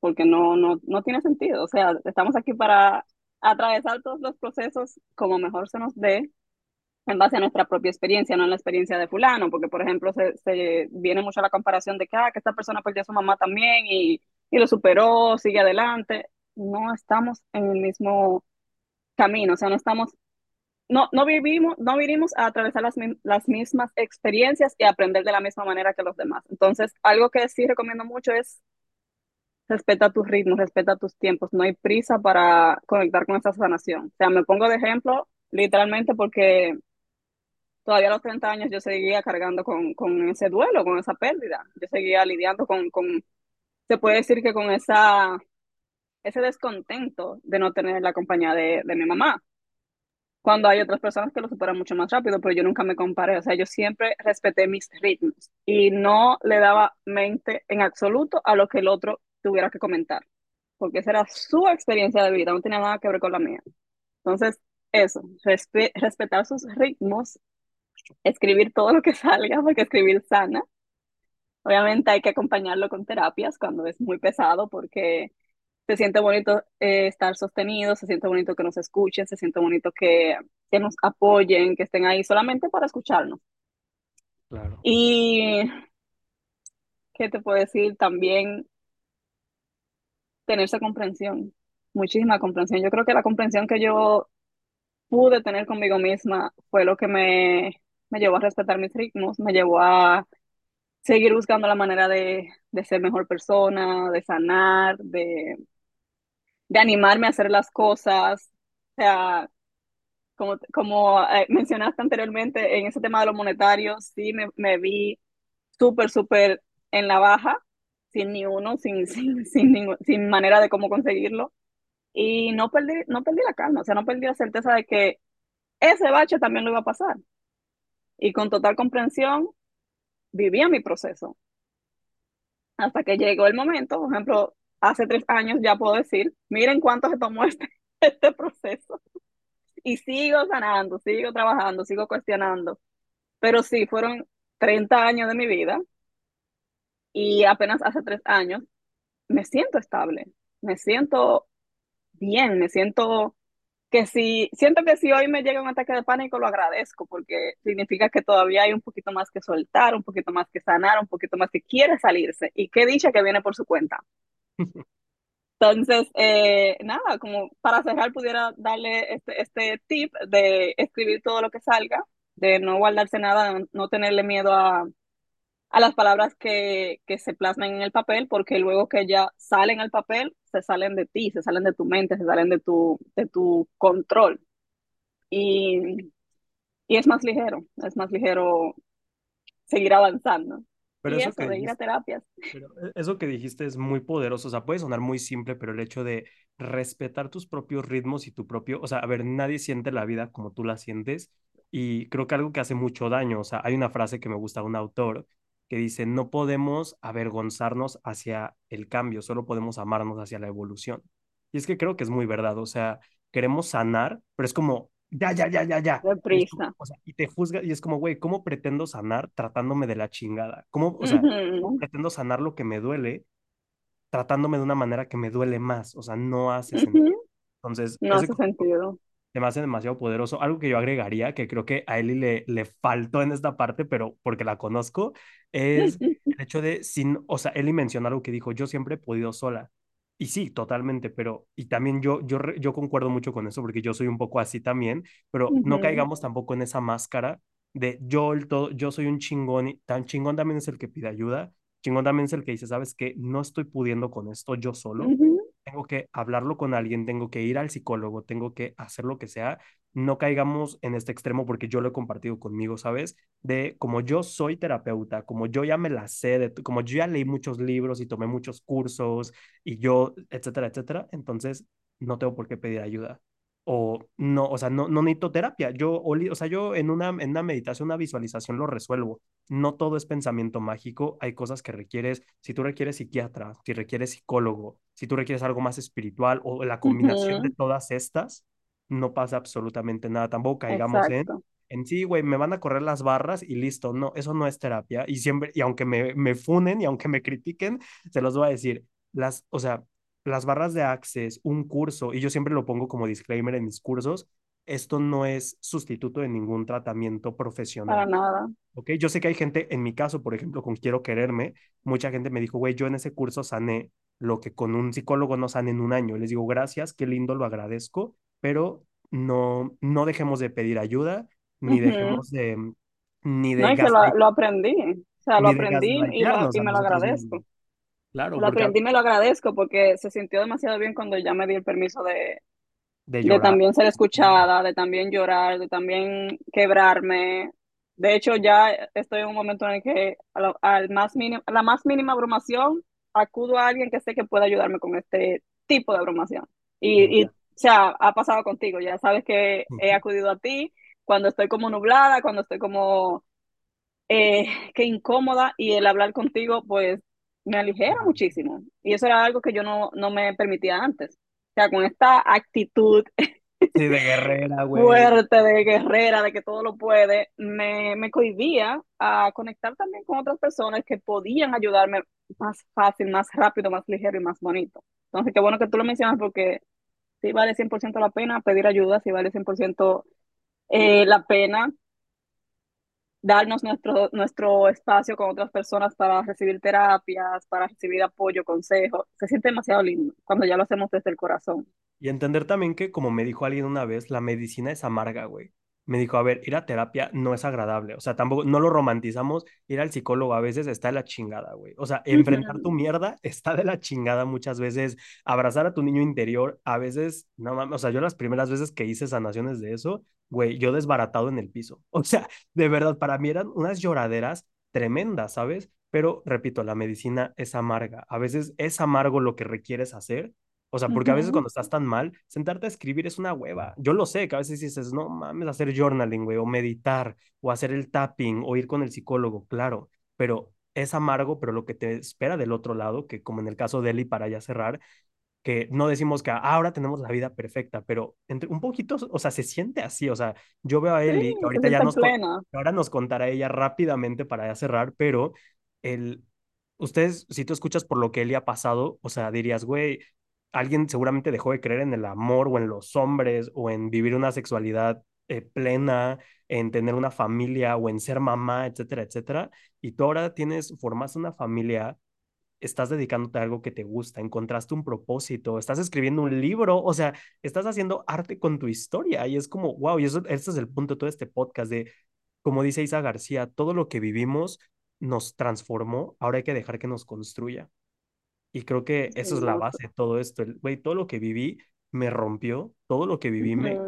Speaker 2: porque no, no, no tiene sentido. O sea, estamos aquí para atravesar todos los procesos como mejor se nos dé en base a nuestra propia experiencia, no en la experiencia de fulano, porque por ejemplo se, se viene mucho la comparación de que, ah, esta persona perdió a su mamá también y, y lo superó, sigue adelante. No estamos en el mismo camino, o sea, no estamos, no, no vivimos, no vivimos a atravesar las, las mismas experiencias y aprender de la misma manera que los demás. Entonces, algo que sí recomiendo mucho es respeta tus ritmos, respeta tus tiempos, no hay prisa para conectar con esa sanación. O sea, me pongo de ejemplo literalmente porque todavía a los 30 años yo seguía cargando con, con ese duelo, con esa pérdida. Yo seguía lidiando con, con, se puede decir que con esa, ese descontento de no tener la compañía de, de mi mamá. Cuando hay otras personas que lo superan mucho más rápido, pero yo nunca me comparé. O sea, yo siempre respeté mis ritmos y no le daba mente en absoluto a lo que el otro tuviera que comentar, porque esa era su experiencia de vida, no tenía nada que ver con la mía. Entonces, eso, respe respetar sus ritmos escribir todo lo que salga, porque escribir sana. Obviamente hay que acompañarlo con terapias cuando es muy pesado, porque se siente bonito eh, estar sostenido, se siente bonito que nos escuchen, se siente bonito que, que nos apoyen, que estén ahí solamente para escucharnos.
Speaker 1: Claro.
Speaker 2: Y, ¿qué te puedo decir? También tenerse comprensión, muchísima comprensión. Yo creo que la comprensión que yo pude tener conmigo misma fue lo que me, me llevó a respetar mis ritmos, me llevó a seguir buscando la manera de, de ser mejor persona, de sanar, de, de animarme a hacer las cosas. O sea, como, como eh, mencionaste anteriormente, en ese tema de los monetarios, sí me, me vi súper, súper en la baja, sin ni uno, sin, sin, sin, sin manera de cómo conseguirlo. Y no perdí, no perdí la calma, o sea, no perdí la certeza de que ese bache también lo iba a pasar. Y con total comprensión vivía mi proceso. Hasta que llegó el momento, por ejemplo, hace tres años ya puedo decir, miren cuánto se tomó este, este proceso. Y sigo sanando, sigo trabajando, sigo cuestionando. Pero sí, fueron 30 años de mi vida y apenas hace tres años me siento estable, me siento bien, me siento que si, siento que si hoy me llega un ataque de pánico, lo agradezco porque significa que todavía hay un poquito más que soltar, un poquito más que sanar, un poquito más que quiere salirse y qué dicha que viene por su cuenta. Entonces, eh, nada, como para cerrar, pudiera darle este, este tip de escribir todo lo que salga, de no guardarse nada, no, tenerle miedo a, a las palabras que, que se plasman en el papel, porque luego que ya salen al papel, se salen de ti, se salen de tu mente, se salen de tu, de tu control. Y, y es más ligero, es más ligero seguir avanzando.
Speaker 1: Pero
Speaker 2: Y
Speaker 1: eso
Speaker 2: eso,
Speaker 1: que
Speaker 2: de ir a
Speaker 1: dijiste,
Speaker 2: terapias.
Speaker 1: pero e- eso que dijiste es muy poderoso, o sea, puede sonar muy simple, pero el hecho de respetar tus propios ritmos y tu propio, o sea, a ver, nadie siente la vida como tú la sientes y creo que algo que hace mucho daño, o sea, hay una frase que me gusta de un autor que dice, no podemos avergonzarnos hacia el cambio, solo podemos amarnos hacia la evolución. Y es que creo que es muy verdad, o sea, queremos sanar, pero es como, ya, ya, ya, ya, ya. Y, es como-
Speaker 2: Deprisa.
Speaker 1: o sea, y te juzga y es como, güey, ¿cómo pretendo sanar tratándome de la chingada? ¿Cómo, o sea, cómo
Speaker 2: Ujú,
Speaker 1: pretendo sanar lo que me duele tratándome de una manera que me duele más? O sea, no hace sentido.
Speaker 2: ujú.
Speaker 1: Entonces,
Speaker 2: No hace sentido.
Speaker 1: se me hace demasiado poderoso. Algo que yo agregaría, que creo que a Eli le, le faltó en esta parte, pero porque la conozco, es el hecho de, sin, o sea, Eli mencionó algo que dijo, yo siempre he podido sola. Y sí, totalmente, pero, y también yo, yo, yo concuerdo mucho con eso, porque yo soy un poco así también, pero no caigamos tampoco en esa máscara de yo, el todo, yo soy un chingón, y tan chingón también es el que pide ayuda, chingón también es el que dice, ¿sabes qué? No estoy pudiendo con esto yo solo
Speaker 2: ujú,
Speaker 1: tengo que hablarlo con alguien, tengo que ir al psicólogo, tengo que hacer lo que sea, no caigamos en este extremo porque yo lo he compartido conmigo, ¿sabes? De como yo soy terapeuta, como yo ya me la sé, de, como yo ya leí muchos libros y tomé muchos cursos y yo, etcétera, etcétera, entonces no tengo por qué pedir ayuda. O no, o sea, no, no necesito terapia. Yo, o sea, yo en una, en una meditación, una visualización lo resuelvo. No todo es pensamiento mágico. Hay cosas que requieres, si tú requieres psiquiatra, si requieres psicólogo, si tú requieres algo más espiritual o la combinación de todas estas, no pasa absolutamente nada. Tampoco caigamos en,
Speaker 2: Exacto.
Speaker 1: en sí, güey, me van a correr las barras y listo. No, eso no es terapia. Y siempre, y aunque me, me funen y aunque me critiquen, se los voy a decir, las, o sea, las barras de Access, un curso, y yo siempre lo pongo como disclaimer en mis cursos, esto no es sustituto de ningún tratamiento
Speaker 2: Para
Speaker 1: profesional.
Speaker 2: nada.
Speaker 1: ¿Ok? Yo sé que hay gente, en mi caso, por ejemplo, con Quiero Quererme, mucha gente me dijo, güey, yo en ese curso sané lo que con un psicólogo no sané en un año. Les digo, gracias, qué lindo, lo agradezco, pero no, no dejemos de pedir ayuda, ni dejemos de, ni
Speaker 2: No,
Speaker 1: de
Speaker 2: y que lo, aprendí. O sea, lo
Speaker 1: ni
Speaker 2: aprendí y, lo, y me lo
Speaker 1: mismos.
Speaker 2: agradezco.
Speaker 1: Claro,
Speaker 2: Lo
Speaker 1: porque
Speaker 2: aprendí y me lo agradezco porque se sintió demasiado bien cuando ya me di el permiso de,
Speaker 1: de
Speaker 2: también ser escuchada, de también llorar, de también quebrarme. De hecho, ya estoy en un momento en el que a lo- al más mínimo, a la más mínima abrumación, acudo a alguien que sé que puede ayudarme con este tipo de abrumación. Y o sea, ha pasado contigo, ya sabes que he acudido a ti cuando estoy como nublada, cuando estoy como eh, que incómoda y el hablar contigo pues me aligera muchísimo. Y eso era algo que yo no, no me permitía antes. O sea, con esta actitud
Speaker 1: Sí, de guerrera, güey.
Speaker 2: fuerte de guerrera, de que todo lo puede, me, me cohibía a conectar también con otras personas que podían ayudarme más fácil, más rápido, más ligero y más bonito. Entonces, qué bueno que tú lo mencionas porque sí vale 100% la pena pedir ayuda, sí vale 100% eh, la pena darnos nuestro, nuestro espacio con otras personas para recibir terapias, para recibir apoyo, consejos. Se siente demasiado lindo cuando ya lo hacemos desde el corazón.
Speaker 1: Y entender también que, como me dijo alguien una vez, la medicina es amarga, güey. Me dijo, a ver, ir a terapia no es agradable, o sea, tampoco, no lo romantizamos, ir al psicólogo a veces está de la chingada, güey. O sea, enfrentar tu mierda está de la chingada muchas veces, abrazar a tu niño interior, a veces, no mames, o sea, yo las primeras veces que hice sanaciones de eso, güey, yo desbaratado en el piso. O sea, de verdad, para mí eran unas lloraderas tremendas, ¿sabes? Pero, repito, la medicina es amarga. A veces es amargo lo que requieres hacer o sea, porque a veces cuando estás tan mal, sentarte a escribir es una hueva. Yo lo sé, que a veces dices, no mames, hacer journaling, güey, o meditar, o hacer el tapping, o ir con el psicólogo, claro, pero es amargo, pero lo que te espera del otro lado, que como en el caso de Eli, para ya cerrar, que no decimos que "Ah, ahora tenemos la vida perfecta, pero entre un poquito, o sea, se siente así, o sea, yo veo a
Speaker 2: Sí,
Speaker 1: Eli, que
Speaker 2: se
Speaker 1: ahorita ya nos,
Speaker 2: plena.
Speaker 1: ahora nos contará ella rápidamente para ya cerrar, pero el, ustedes, si tú escuchas por lo que Eli ha pasado, o sea, dirías, güey, alguien seguramente dejó de creer en el amor o en los hombres o en vivir una sexualidad eh, plena, en tener una familia o en ser mamá, etcétera, etcétera, y tú ahora tienes, formas una familia estás dedicándote a algo que te gusta, encontraste un propósito, estás escribiendo un libro, o sea, estás haciendo arte con tu historia y es como, wow, y eso, este es el punto de todo este podcast de, como dice Isa García, todo lo que vivimos nos transformó, ahora hay que dejar que nos construya. Y creo que eso es la base de todo esto. El, güey, todo lo que viví me rompió, todo lo que viví me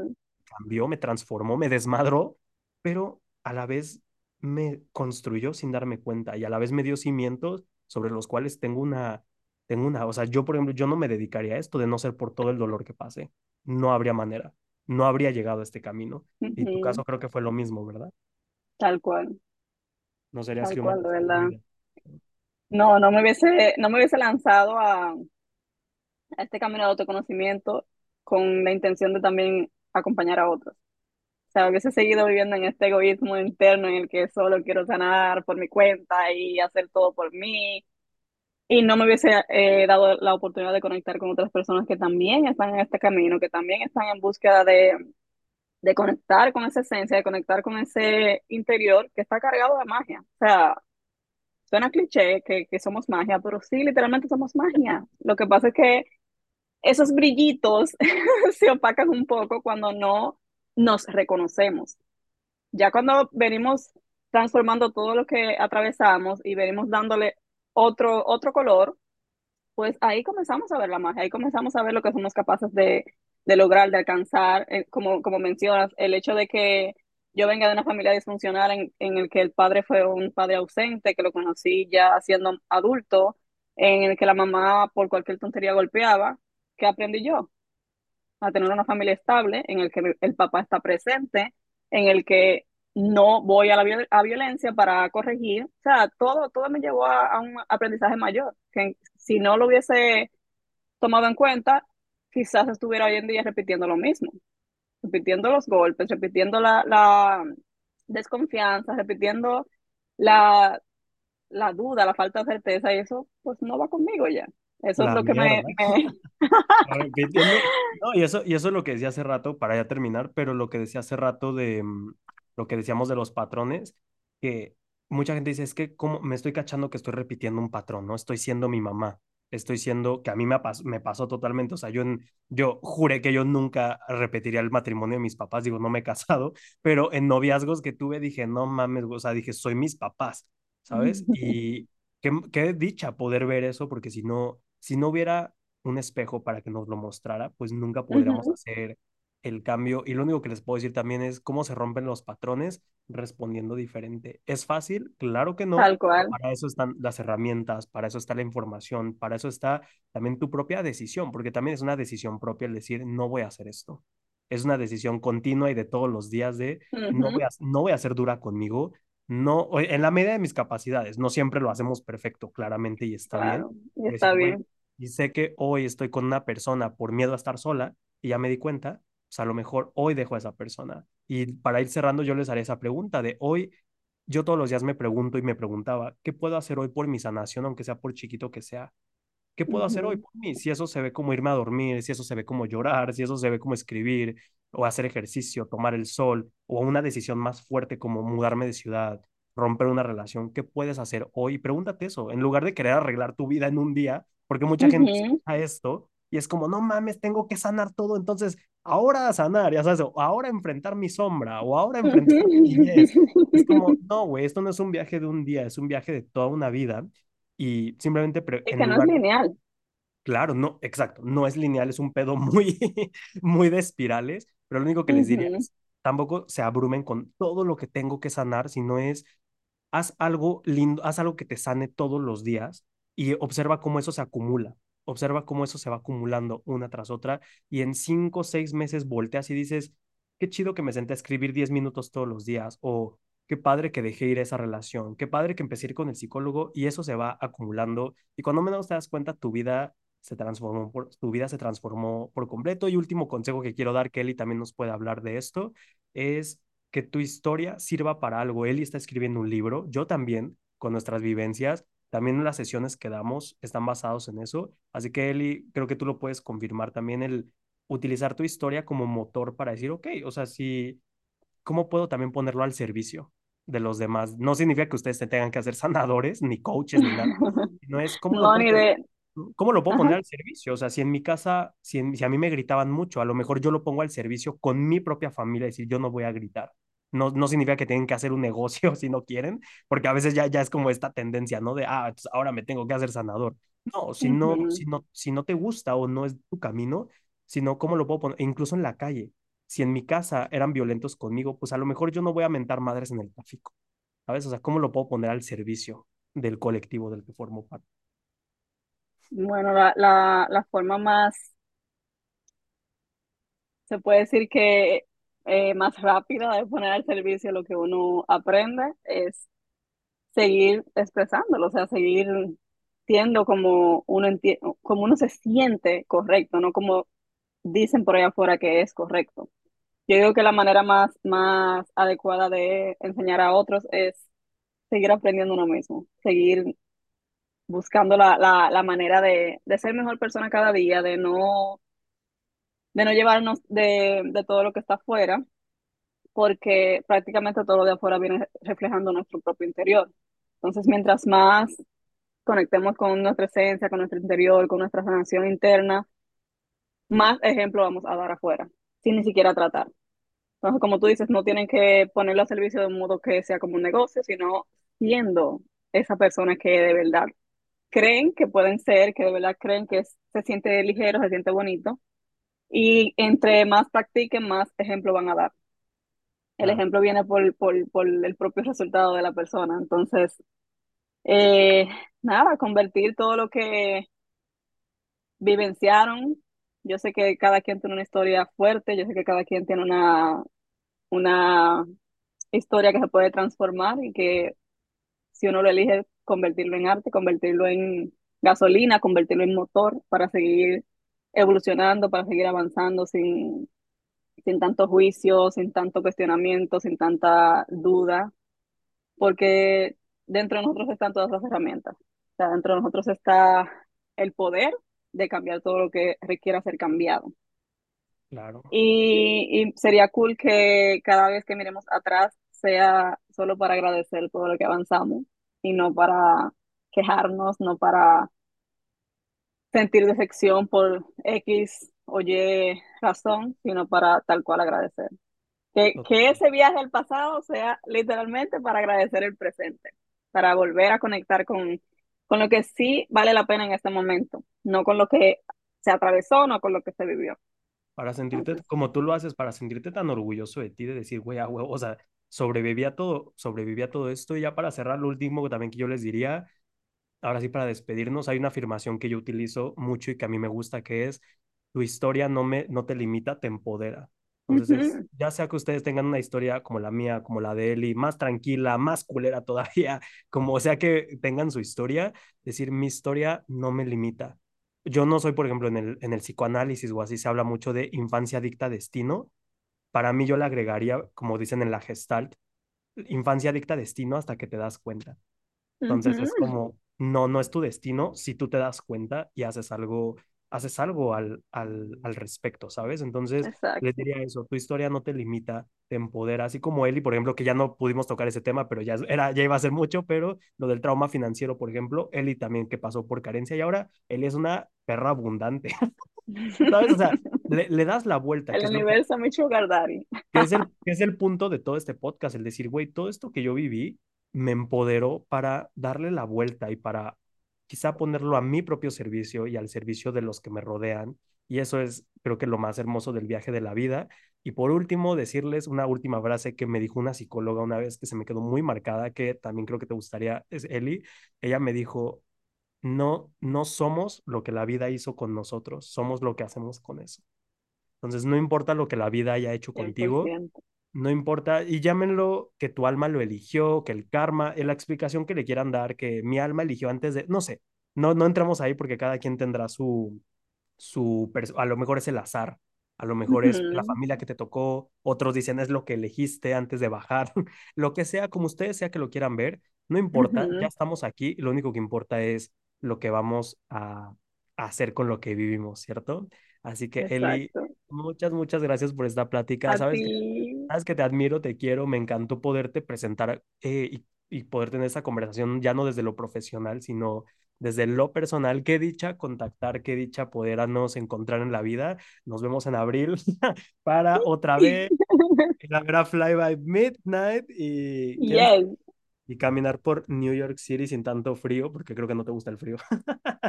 Speaker 1: cambió, me transformó, me desmadró, pero a la vez me construyó sin darme cuenta y a la vez me dio cimientos sobre los cuales tengo una, tengo una, o sea, yo por ejemplo, yo no me dedicaría a esto de no ser por todo el dolor que pasé. No habría manera, no habría llegado a este camino. Y tu caso creo que fue lo mismo, ¿verdad?
Speaker 2: Tal cual,
Speaker 1: No sería
Speaker 2: tal cual, de
Speaker 1: persona
Speaker 2: verdad. No, no me hubiese, no me hubiese lanzado a, a este camino de autoconocimiento con la intención de también acompañar a otros. O sea, hubiese seguido viviendo en este egoísmo interno en el que solo quiero sanar por mi cuenta y hacer todo por mí. Y no me hubiese eh, dado la oportunidad de conectar con otras personas que también están en este camino, que también están en búsqueda de, de conectar con esa esencia, de conectar con ese interior que está cargado de magia. O sea, suena cliché que, somos magia, pero sí, literalmente somos magia. Lo que pasa es que esos brillitos se opacan un poco cuando no nos reconocemos. Ya cuando venimos transformando todo lo que atravesamos y venimos dándole otro, otro color, pues ahí comenzamos a ver la magia, ahí comenzamos a ver lo que somos capaces de, de lograr, de alcanzar, eh, como, como mencionas, el hecho de que yo venga de una familia disfuncional en, en el que el padre fue un padre ausente, que lo conocí ya siendo adulto, en el que la mamá por cualquier tontería golpeaba, ¿qué aprendí yo? a tener una familia estable, en el que el papá está presente, en el que no voy a la violencia para corregir. O sea, todo, todo me llevó a, a un aprendizaje mayor, que si no lo hubiese tomado en cuenta, quizás estuviera hoy en día repitiendo lo mismo, repitiendo los golpes, repitiendo la, la desconfianza, repitiendo la, la duda, la falta de certeza, y eso pues no va conmigo ya. Eso es lo que me,
Speaker 1: mierda.
Speaker 2: me...
Speaker 1: Repitiendo. No, y eso, y eso es lo que decía hace rato, para ya terminar, pero lo que decía hace rato de mm, lo que decíamos de los patrones, que mucha gente dice, es que como me estoy cachando que estoy repitiendo un patrón, ¿no? Estoy siendo mi mamá, estoy siendo, que a mí me, pas- me pasó totalmente, o sea, yo, yo juré que yo nunca repetiría el matrimonio de mis papás, digo, no me he casado, pero en noviazgos que tuve dije, no mames, o sea, dije, soy mis papás, ¿sabes? Y qué, qué dicha poder ver eso, porque si no, si no hubiera un espejo para que nos lo mostrara, pues nunca podríamos hacer el cambio. Y lo único que les puedo decir también es cómo se rompen los patrones respondiendo diferente. ¿Es fácil? Claro que no.
Speaker 2: Tal cual.
Speaker 1: Para eso están las herramientas, para eso está la información, para eso está también tu propia decisión, porque también es una decisión propia el decir, no voy a hacer esto. Es una decisión continua y de todos los días de, no voy a, no voy a ser dura conmigo, no, en la medida de mis capacidades, no siempre lo hacemos perfecto, claramente, y está bien,
Speaker 2: y está
Speaker 1: decir,
Speaker 2: bien.
Speaker 1: y sé que hoy estoy con una persona por miedo a estar sola y ya me di cuenta, pues a lo mejor hoy dejo a esa persona. Y para ir cerrando, yo les haré esa pregunta de hoy, yo todos los días me pregunto y me preguntaba, ¿qué puedo hacer hoy por mi sanación, aunque sea por chiquito que sea? ¿Qué puedo hacer hoy por mí? Si eso se ve como irme a dormir, si eso se ve como llorar, si eso se ve como escribir o hacer ejercicio, tomar el sol o una decisión más fuerte como mudarme de ciudad, romper una relación, ¿qué puedes hacer hoy? Pregúntate eso, en lugar de querer arreglar tu vida en un día, porque mucha gente escucha esto y es como, no mames, tengo que sanar todo, entonces ahora a sanar, ya sabes, o ahora a enfrentar mi sombra, o ahora a enfrentar mi niñez. Es como, no, güey, esto no es un viaje de un día, es un viaje de toda una vida. Y simplemente, en
Speaker 2: que no es lineal.
Speaker 1: Claro, no, exacto, no es lineal, es un pedo muy, muy de espirales, pero lo único que les diría es, tampoco se abrumen con todo lo que tengo que sanar, sino es, haz algo lindo, haz algo que te sane todos los días y observa cómo eso se acumula, observa cómo eso se va acumulando una tras otra y en cinco o seis meses volteas y dices, qué chido que me senté a escribir 10 minutos todos los días o qué padre que dejé ir esa relación, qué padre que empecé a ir con el psicólogo y eso se va acumulando y cuando menos te das cuenta tu vida se transformó por, tu vida se transformó por completo y último consejo que quiero dar, Kelly también nos puede hablar de esto, es que tu historia sirva para algo. Eli está escribiendo un libro, yo también, con nuestras vivencias, también las sesiones que damos están basados en eso. Así que Eli, creo que tú lo puedes confirmar también el utilizar tu historia como motor para decir, ok, o sea, si, ¿cómo puedo también ponerlo al servicio de los demás? No significa que ustedes te tengan que hacer sanadores, ni coaches, ni nada. No es cómo lo
Speaker 2: No, ni de...
Speaker 1: ¿Cómo lo puedo
Speaker 2: Ajá.
Speaker 1: poner al servicio? O sea, si en mi casa, si, en- si a mí me gritaban mucho, a lo mejor yo lo pongo al servicio con mi propia familia, decir, yo no voy a gritar. No, no significa que tienen que hacer un negocio si no quieren, porque a veces ya, ya es como esta tendencia, ¿no? De, ah, ahora me tengo que hacer sanador. No, si no, si no, si no te gusta o no es tu camino, sino cómo lo puedo poner, e incluso en la calle. Si en mi casa eran violentos conmigo, pues a lo mejor yo no voy a mentar madres en el tráfico, ¿sabes? O sea, ¿cómo lo puedo poner al servicio del colectivo del que formo parte?
Speaker 2: Bueno, la, la, la forma más, se puede decir que eh, más rápida de poner al servicio lo que uno aprende es seguir expresándolo, o sea, seguir siendo como uno como uno se siente correcto, no como dicen por allá afuera que es correcto. Yo digo que la manera más, más adecuada de enseñar a otros es seguir aprendiendo uno mismo, seguir buscando la, la, la manera de, de ser mejor persona cada día, de no, de no llevarnos de, de todo lo que está afuera, porque prácticamente todo lo de afuera viene reflejando nuestro propio interior. Entonces, mientras más conectemos con nuestra esencia, con nuestro interior, con nuestra sanación interna, más ejemplo vamos a dar afuera, sin ni siquiera tratar. Entonces, como tú dices, no tienen que ponerlo a servicio de un modo que sea como un negocio, sino siendo esa persona que de verdad creen que pueden ser, que de verdad creen que se siente ligero, se siente bonito. Y entre más practiquen, más ejemplo van a dar. El ejemplo viene por, por, por el propio resultado de la persona. Entonces, eh, nada, convertir todo lo que vivenciaron. Yo sé que cada quien tiene una historia fuerte, yo sé que cada quien tiene una, una historia que se puede transformar y que si uno lo elige, convertirlo en arte, convertirlo en gasolina, convertirlo en motor para seguir evolucionando, para seguir avanzando sin, sin tanto juicio, sin tanto cuestionamiento, sin tanta duda, porque dentro de nosotros están todas las herramientas. O sea, dentro de nosotros está el poder de cambiar todo lo que requiera ser cambiado.
Speaker 1: claro.
Speaker 2: Y, y sería cool que cada vez que miremos atrás sea solo para agradecer todo lo que avanzamos y no para quejarnos, no para sentir decepción por X o Y razón, sino para tal cual agradecer. Que, que ese viaje al pasado sea literalmente para agradecer el presente, para volver a conectar con, con lo que sí vale la pena en este momento, no con lo que se atravesó, no con lo que se vivió.
Speaker 1: para sentirte
Speaker 2: Entonces,
Speaker 1: como tú lo haces, para sentirte tan orgulloso de ti, de decir, güey, a huevo, o sea, sobreviví a todo, sobreviví a todo esto. Y ya para cerrar, lo último también que yo les diría, ahora sí para despedirnos, hay una afirmación que yo utilizo mucho y que a mí me gusta, que es, tu historia no, me, no te limita, te empodera. Entonces, es,
Speaker 2: ujú.
Speaker 1: ya sea que ustedes tengan una historia como la mía, como la de Eli, más tranquila, más culera todavía, como sea que tengan su historia, decir, mi historia no me limita. Yo no soy, por ejemplo, en el, en el psicoanálisis o así se habla mucho de infancia dicta destino. Para mí yo le agregaría, como dicen en la Gestalt, infancia dicta destino hasta que te das cuenta. Entonces es como, no, no es tu destino si tú te das cuenta y haces algo, haces algo al, al, al respecto, ¿sabes? Entonces les diría eso, tu historia no te limita, te empodera, así como Eli, por ejemplo, que ya no pudimos tocar ese tema, pero ya, era, ya iba a ser mucho, pero lo del trauma financiero, por ejemplo, Eli también que pasó por carencia y ahora Eli es una perra abundante, ¿sabes? O sea, le, le das la vuelta,
Speaker 2: El universo me daddy.
Speaker 1: que es el, que es el punto de todo este podcast, el decir, güey, todo esto que yo viví me empoderó para darle la vuelta y para quizá ponerlo a mi propio servicio y al servicio de los que me rodean. Y eso es, creo que lo más hermoso del viaje de la vida. Y por último, decirles una última frase que me dijo una psicóloga una vez que se me quedó muy marcada, que también creo que te gustaría, es Eli. Ella me dijo, no, no somos lo que la vida hizo con nosotros, somos lo que hacemos con eso. Entonces, no importa lo que la vida haya hecho contigo,
Speaker 2: 100%.
Speaker 1: No importa, y llámenlo que tu alma lo eligió, que el karma, eh, la explicación que le quieran dar, que mi alma eligió antes de, no sé, no, no entramos ahí porque cada quien tendrá su, su, a lo mejor es el azar, a lo mejor es la familia que te tocó, otros dicen es lo que elegiste antes de bajar, lo que sea, como ustedes sea que lo quieran ver, no importa, ya estamos aquí, lo único que importa es lo que vamos a, a hacer con lo que vivimos, ¿cierto? Así que Eli. Muchas, muchas gracias por esta plática,
Speaker 2: A
Speaker 1: sabes que Sabes que te admiro, te quiero, me encantó poderte presentar eh, y, y poder tener esa conversación ya no desde lo profesional, sino desde lo personal. Qué dicha contactar, qué dicha podernos encontrar en la vida. Nos vemos en abril para otra vez ir a ver a Fly by Midnight y,
Speaker 2: Yes.
Speaker 1: Y caminar por New York City sin tanto frío, porque creo que no te gusta el frío.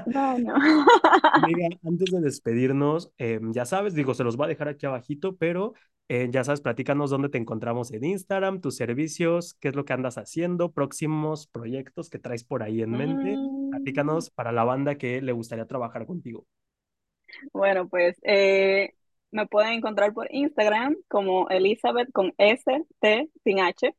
Speaker 2: Bueno.
Speaker 1: Amiga, antes de despedirnos, eh, ya sabes, digo, se los voy a dejar aquí abajito, pero eh, ya sabes, platícanos dónde te encontramos en Instagram, tus servicios, qué es lo que andas haciendo, próximos proyectos que traes por ahí en mente.
Speaker 2: Mm,
Speaker 1: Platícanos para la banda que le gustaría trabajar contigo.
Speaker 2: Bueno, pues eh, me pueden encontrar por Instagram como Elizabeth con S, T, sin H,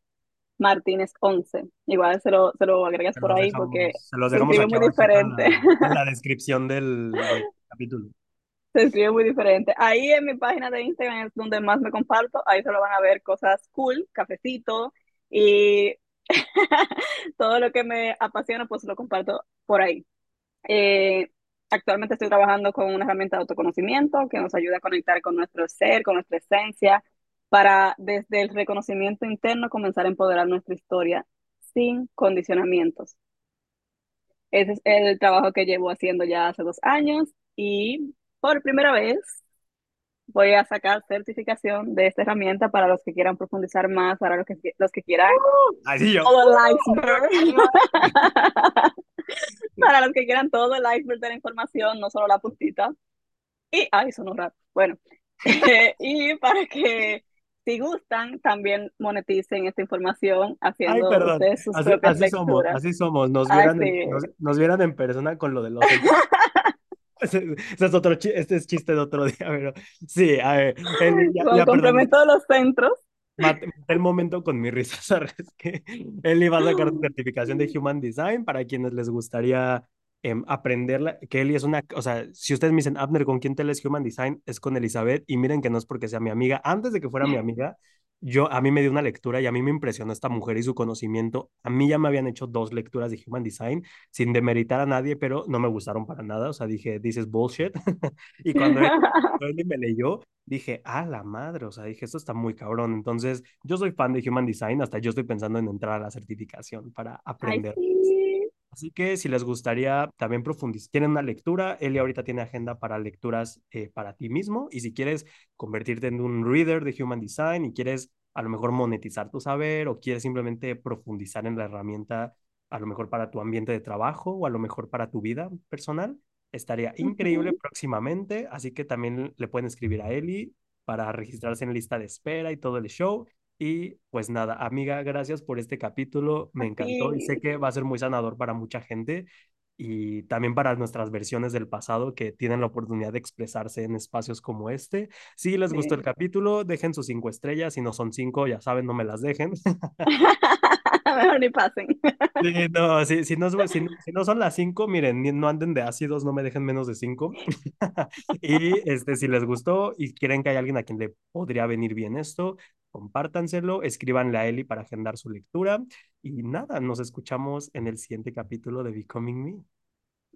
Speaker 2: Martínez 11. Igual se lo, se lo agregas
Speaker 1: Se
Speaker 2: por ahí porque
Speaker 1: se los
Speaker 2: se
Speaker 1: dejamos
Speaker 2: escribe muy
Speaker 1: en
Speaker 2: diferente.
Speaker 1: la, en la descripción del, del capítulo.
Speaker 2: Se escribe muy diferente. Ahí en mi página de Instagram es donde más me comparto. Ahí solo van a ver cosas cool, cafecito y todo lo que me apasiona, pues lo comparto por ahí. Eh, actualmente estoy trabajando con una herramienta de autoconocimiento que nos ayuda a conectar con nuestro ser, con nuestra esencia, para desde el reconocimiento interno comenzar a empoderar nuestra historia sin condicionamientos. Ese es el trabajo que llevo haciendo ya hace dos años y por primera vez voy a sacar certificación de esta herramienta para los que quieran profundizar más, para los que, los que quieran
Speaker 1: Así yo.
Speaker 2: todo el
Speaker 1: Pero
Speaker 2: iceberg. Para los que quieran todo el iceberg de la información, no solo la puntita. Y, ay, sonó raro. Bueno, y para que si gustan, también moneticen esta información
Speaker 1: Ay,
Speaker 2: haciendo
Speaker 1: perdón.
Speaker 2: ustedes sus
Speaker 1: Así,
Speaker 2: propias
Speaker 1: así somos,
Speaker 2: lecturas.
Speaker 1: así somos. Nos
Speaker 2: Ay,
Speaker 1: vieran en,
Speaker 2: sí.
Speaker 1: nos, nos vieran en persona con lo de los Ese, ese es otro este es chiste de otro día, pero sí, a ver, Eli, ya,
Speaker 2: Con
Speaker 1: ya, perdón,
Speaker 2: complemento de los centros.
Speaker 1: maté, maté el momento con mi risa, ¿sabes? Que Eli va a sacar su certificación de Human Design para quienes les gustaría em, aprenderla, que Eli es una, o sea, si ustedes me dicen, Abner, ¿con quién te lees Human Design? Es con Elizabeth, y miren que no es porque sea mi amiga, antes de que fuera mi amiga, yo, a mí me dio una lectura y a mí me impresionó esta mujer y su conocimiento, a mí ya me habían hecho dos lecturas de Human Design, sin demeritar a nadie, pero no me gustaron para nada, o sea, dije, this is bullshit, y cuando Eli, cuando Eli me leyó, dije, ah, la madre, o sea, dije, esto está muy cabrón. Entonces, yo soy fan de Human Design, hasta yo estoy pensando en entrar a la certificación para
Speaker 2: Ay,
Speaker 1: aprender.
Speaker 2: sí.
Speaker 1: Así que si les gustaría también profundizar, tienen una lectura, Eli ahorita tiene agenda para lecturas eh, para ti mismo y si quieres convertirte en un reader de Human Design y quieres a lo mejor monetizar tu saber o quieres simplemente profundizar en la herramienta a lo mejor para tu ambiente de trabajo o a lo mejor para tu vida personal, estaría increíble próximamente, así que también le pueden escribir a Eli para registrarse en lista de espera y todo el show. Y pues nada, amiga, gracias por este capítulo, me encantó y sé que va a ser muy sanador para mucha gente y también para nuestras versiones del pasado que tienen la oportunidad de expresarse en espacios como este. Si les gustó el
Speaker 2: Sí.
Speaker 1: capítulo, dejen sus cinco estrellas, si no son cinco, ya saben, no me las dejen.
Speaker 2: Mejor ni pasen.
Speaker 1: Sí, no, si, si, no, si, si no son las cinco, miren, no anden de ácidos, no me dejen menos de cinco. Y este, si les gustó y quieren que haya alguien a quien le podría venir bien esto, compártanselo, escríbanle a Eli para agendar su lectura. Y nada, nos escuchamos en el siguiente capítulo de Becoming Me.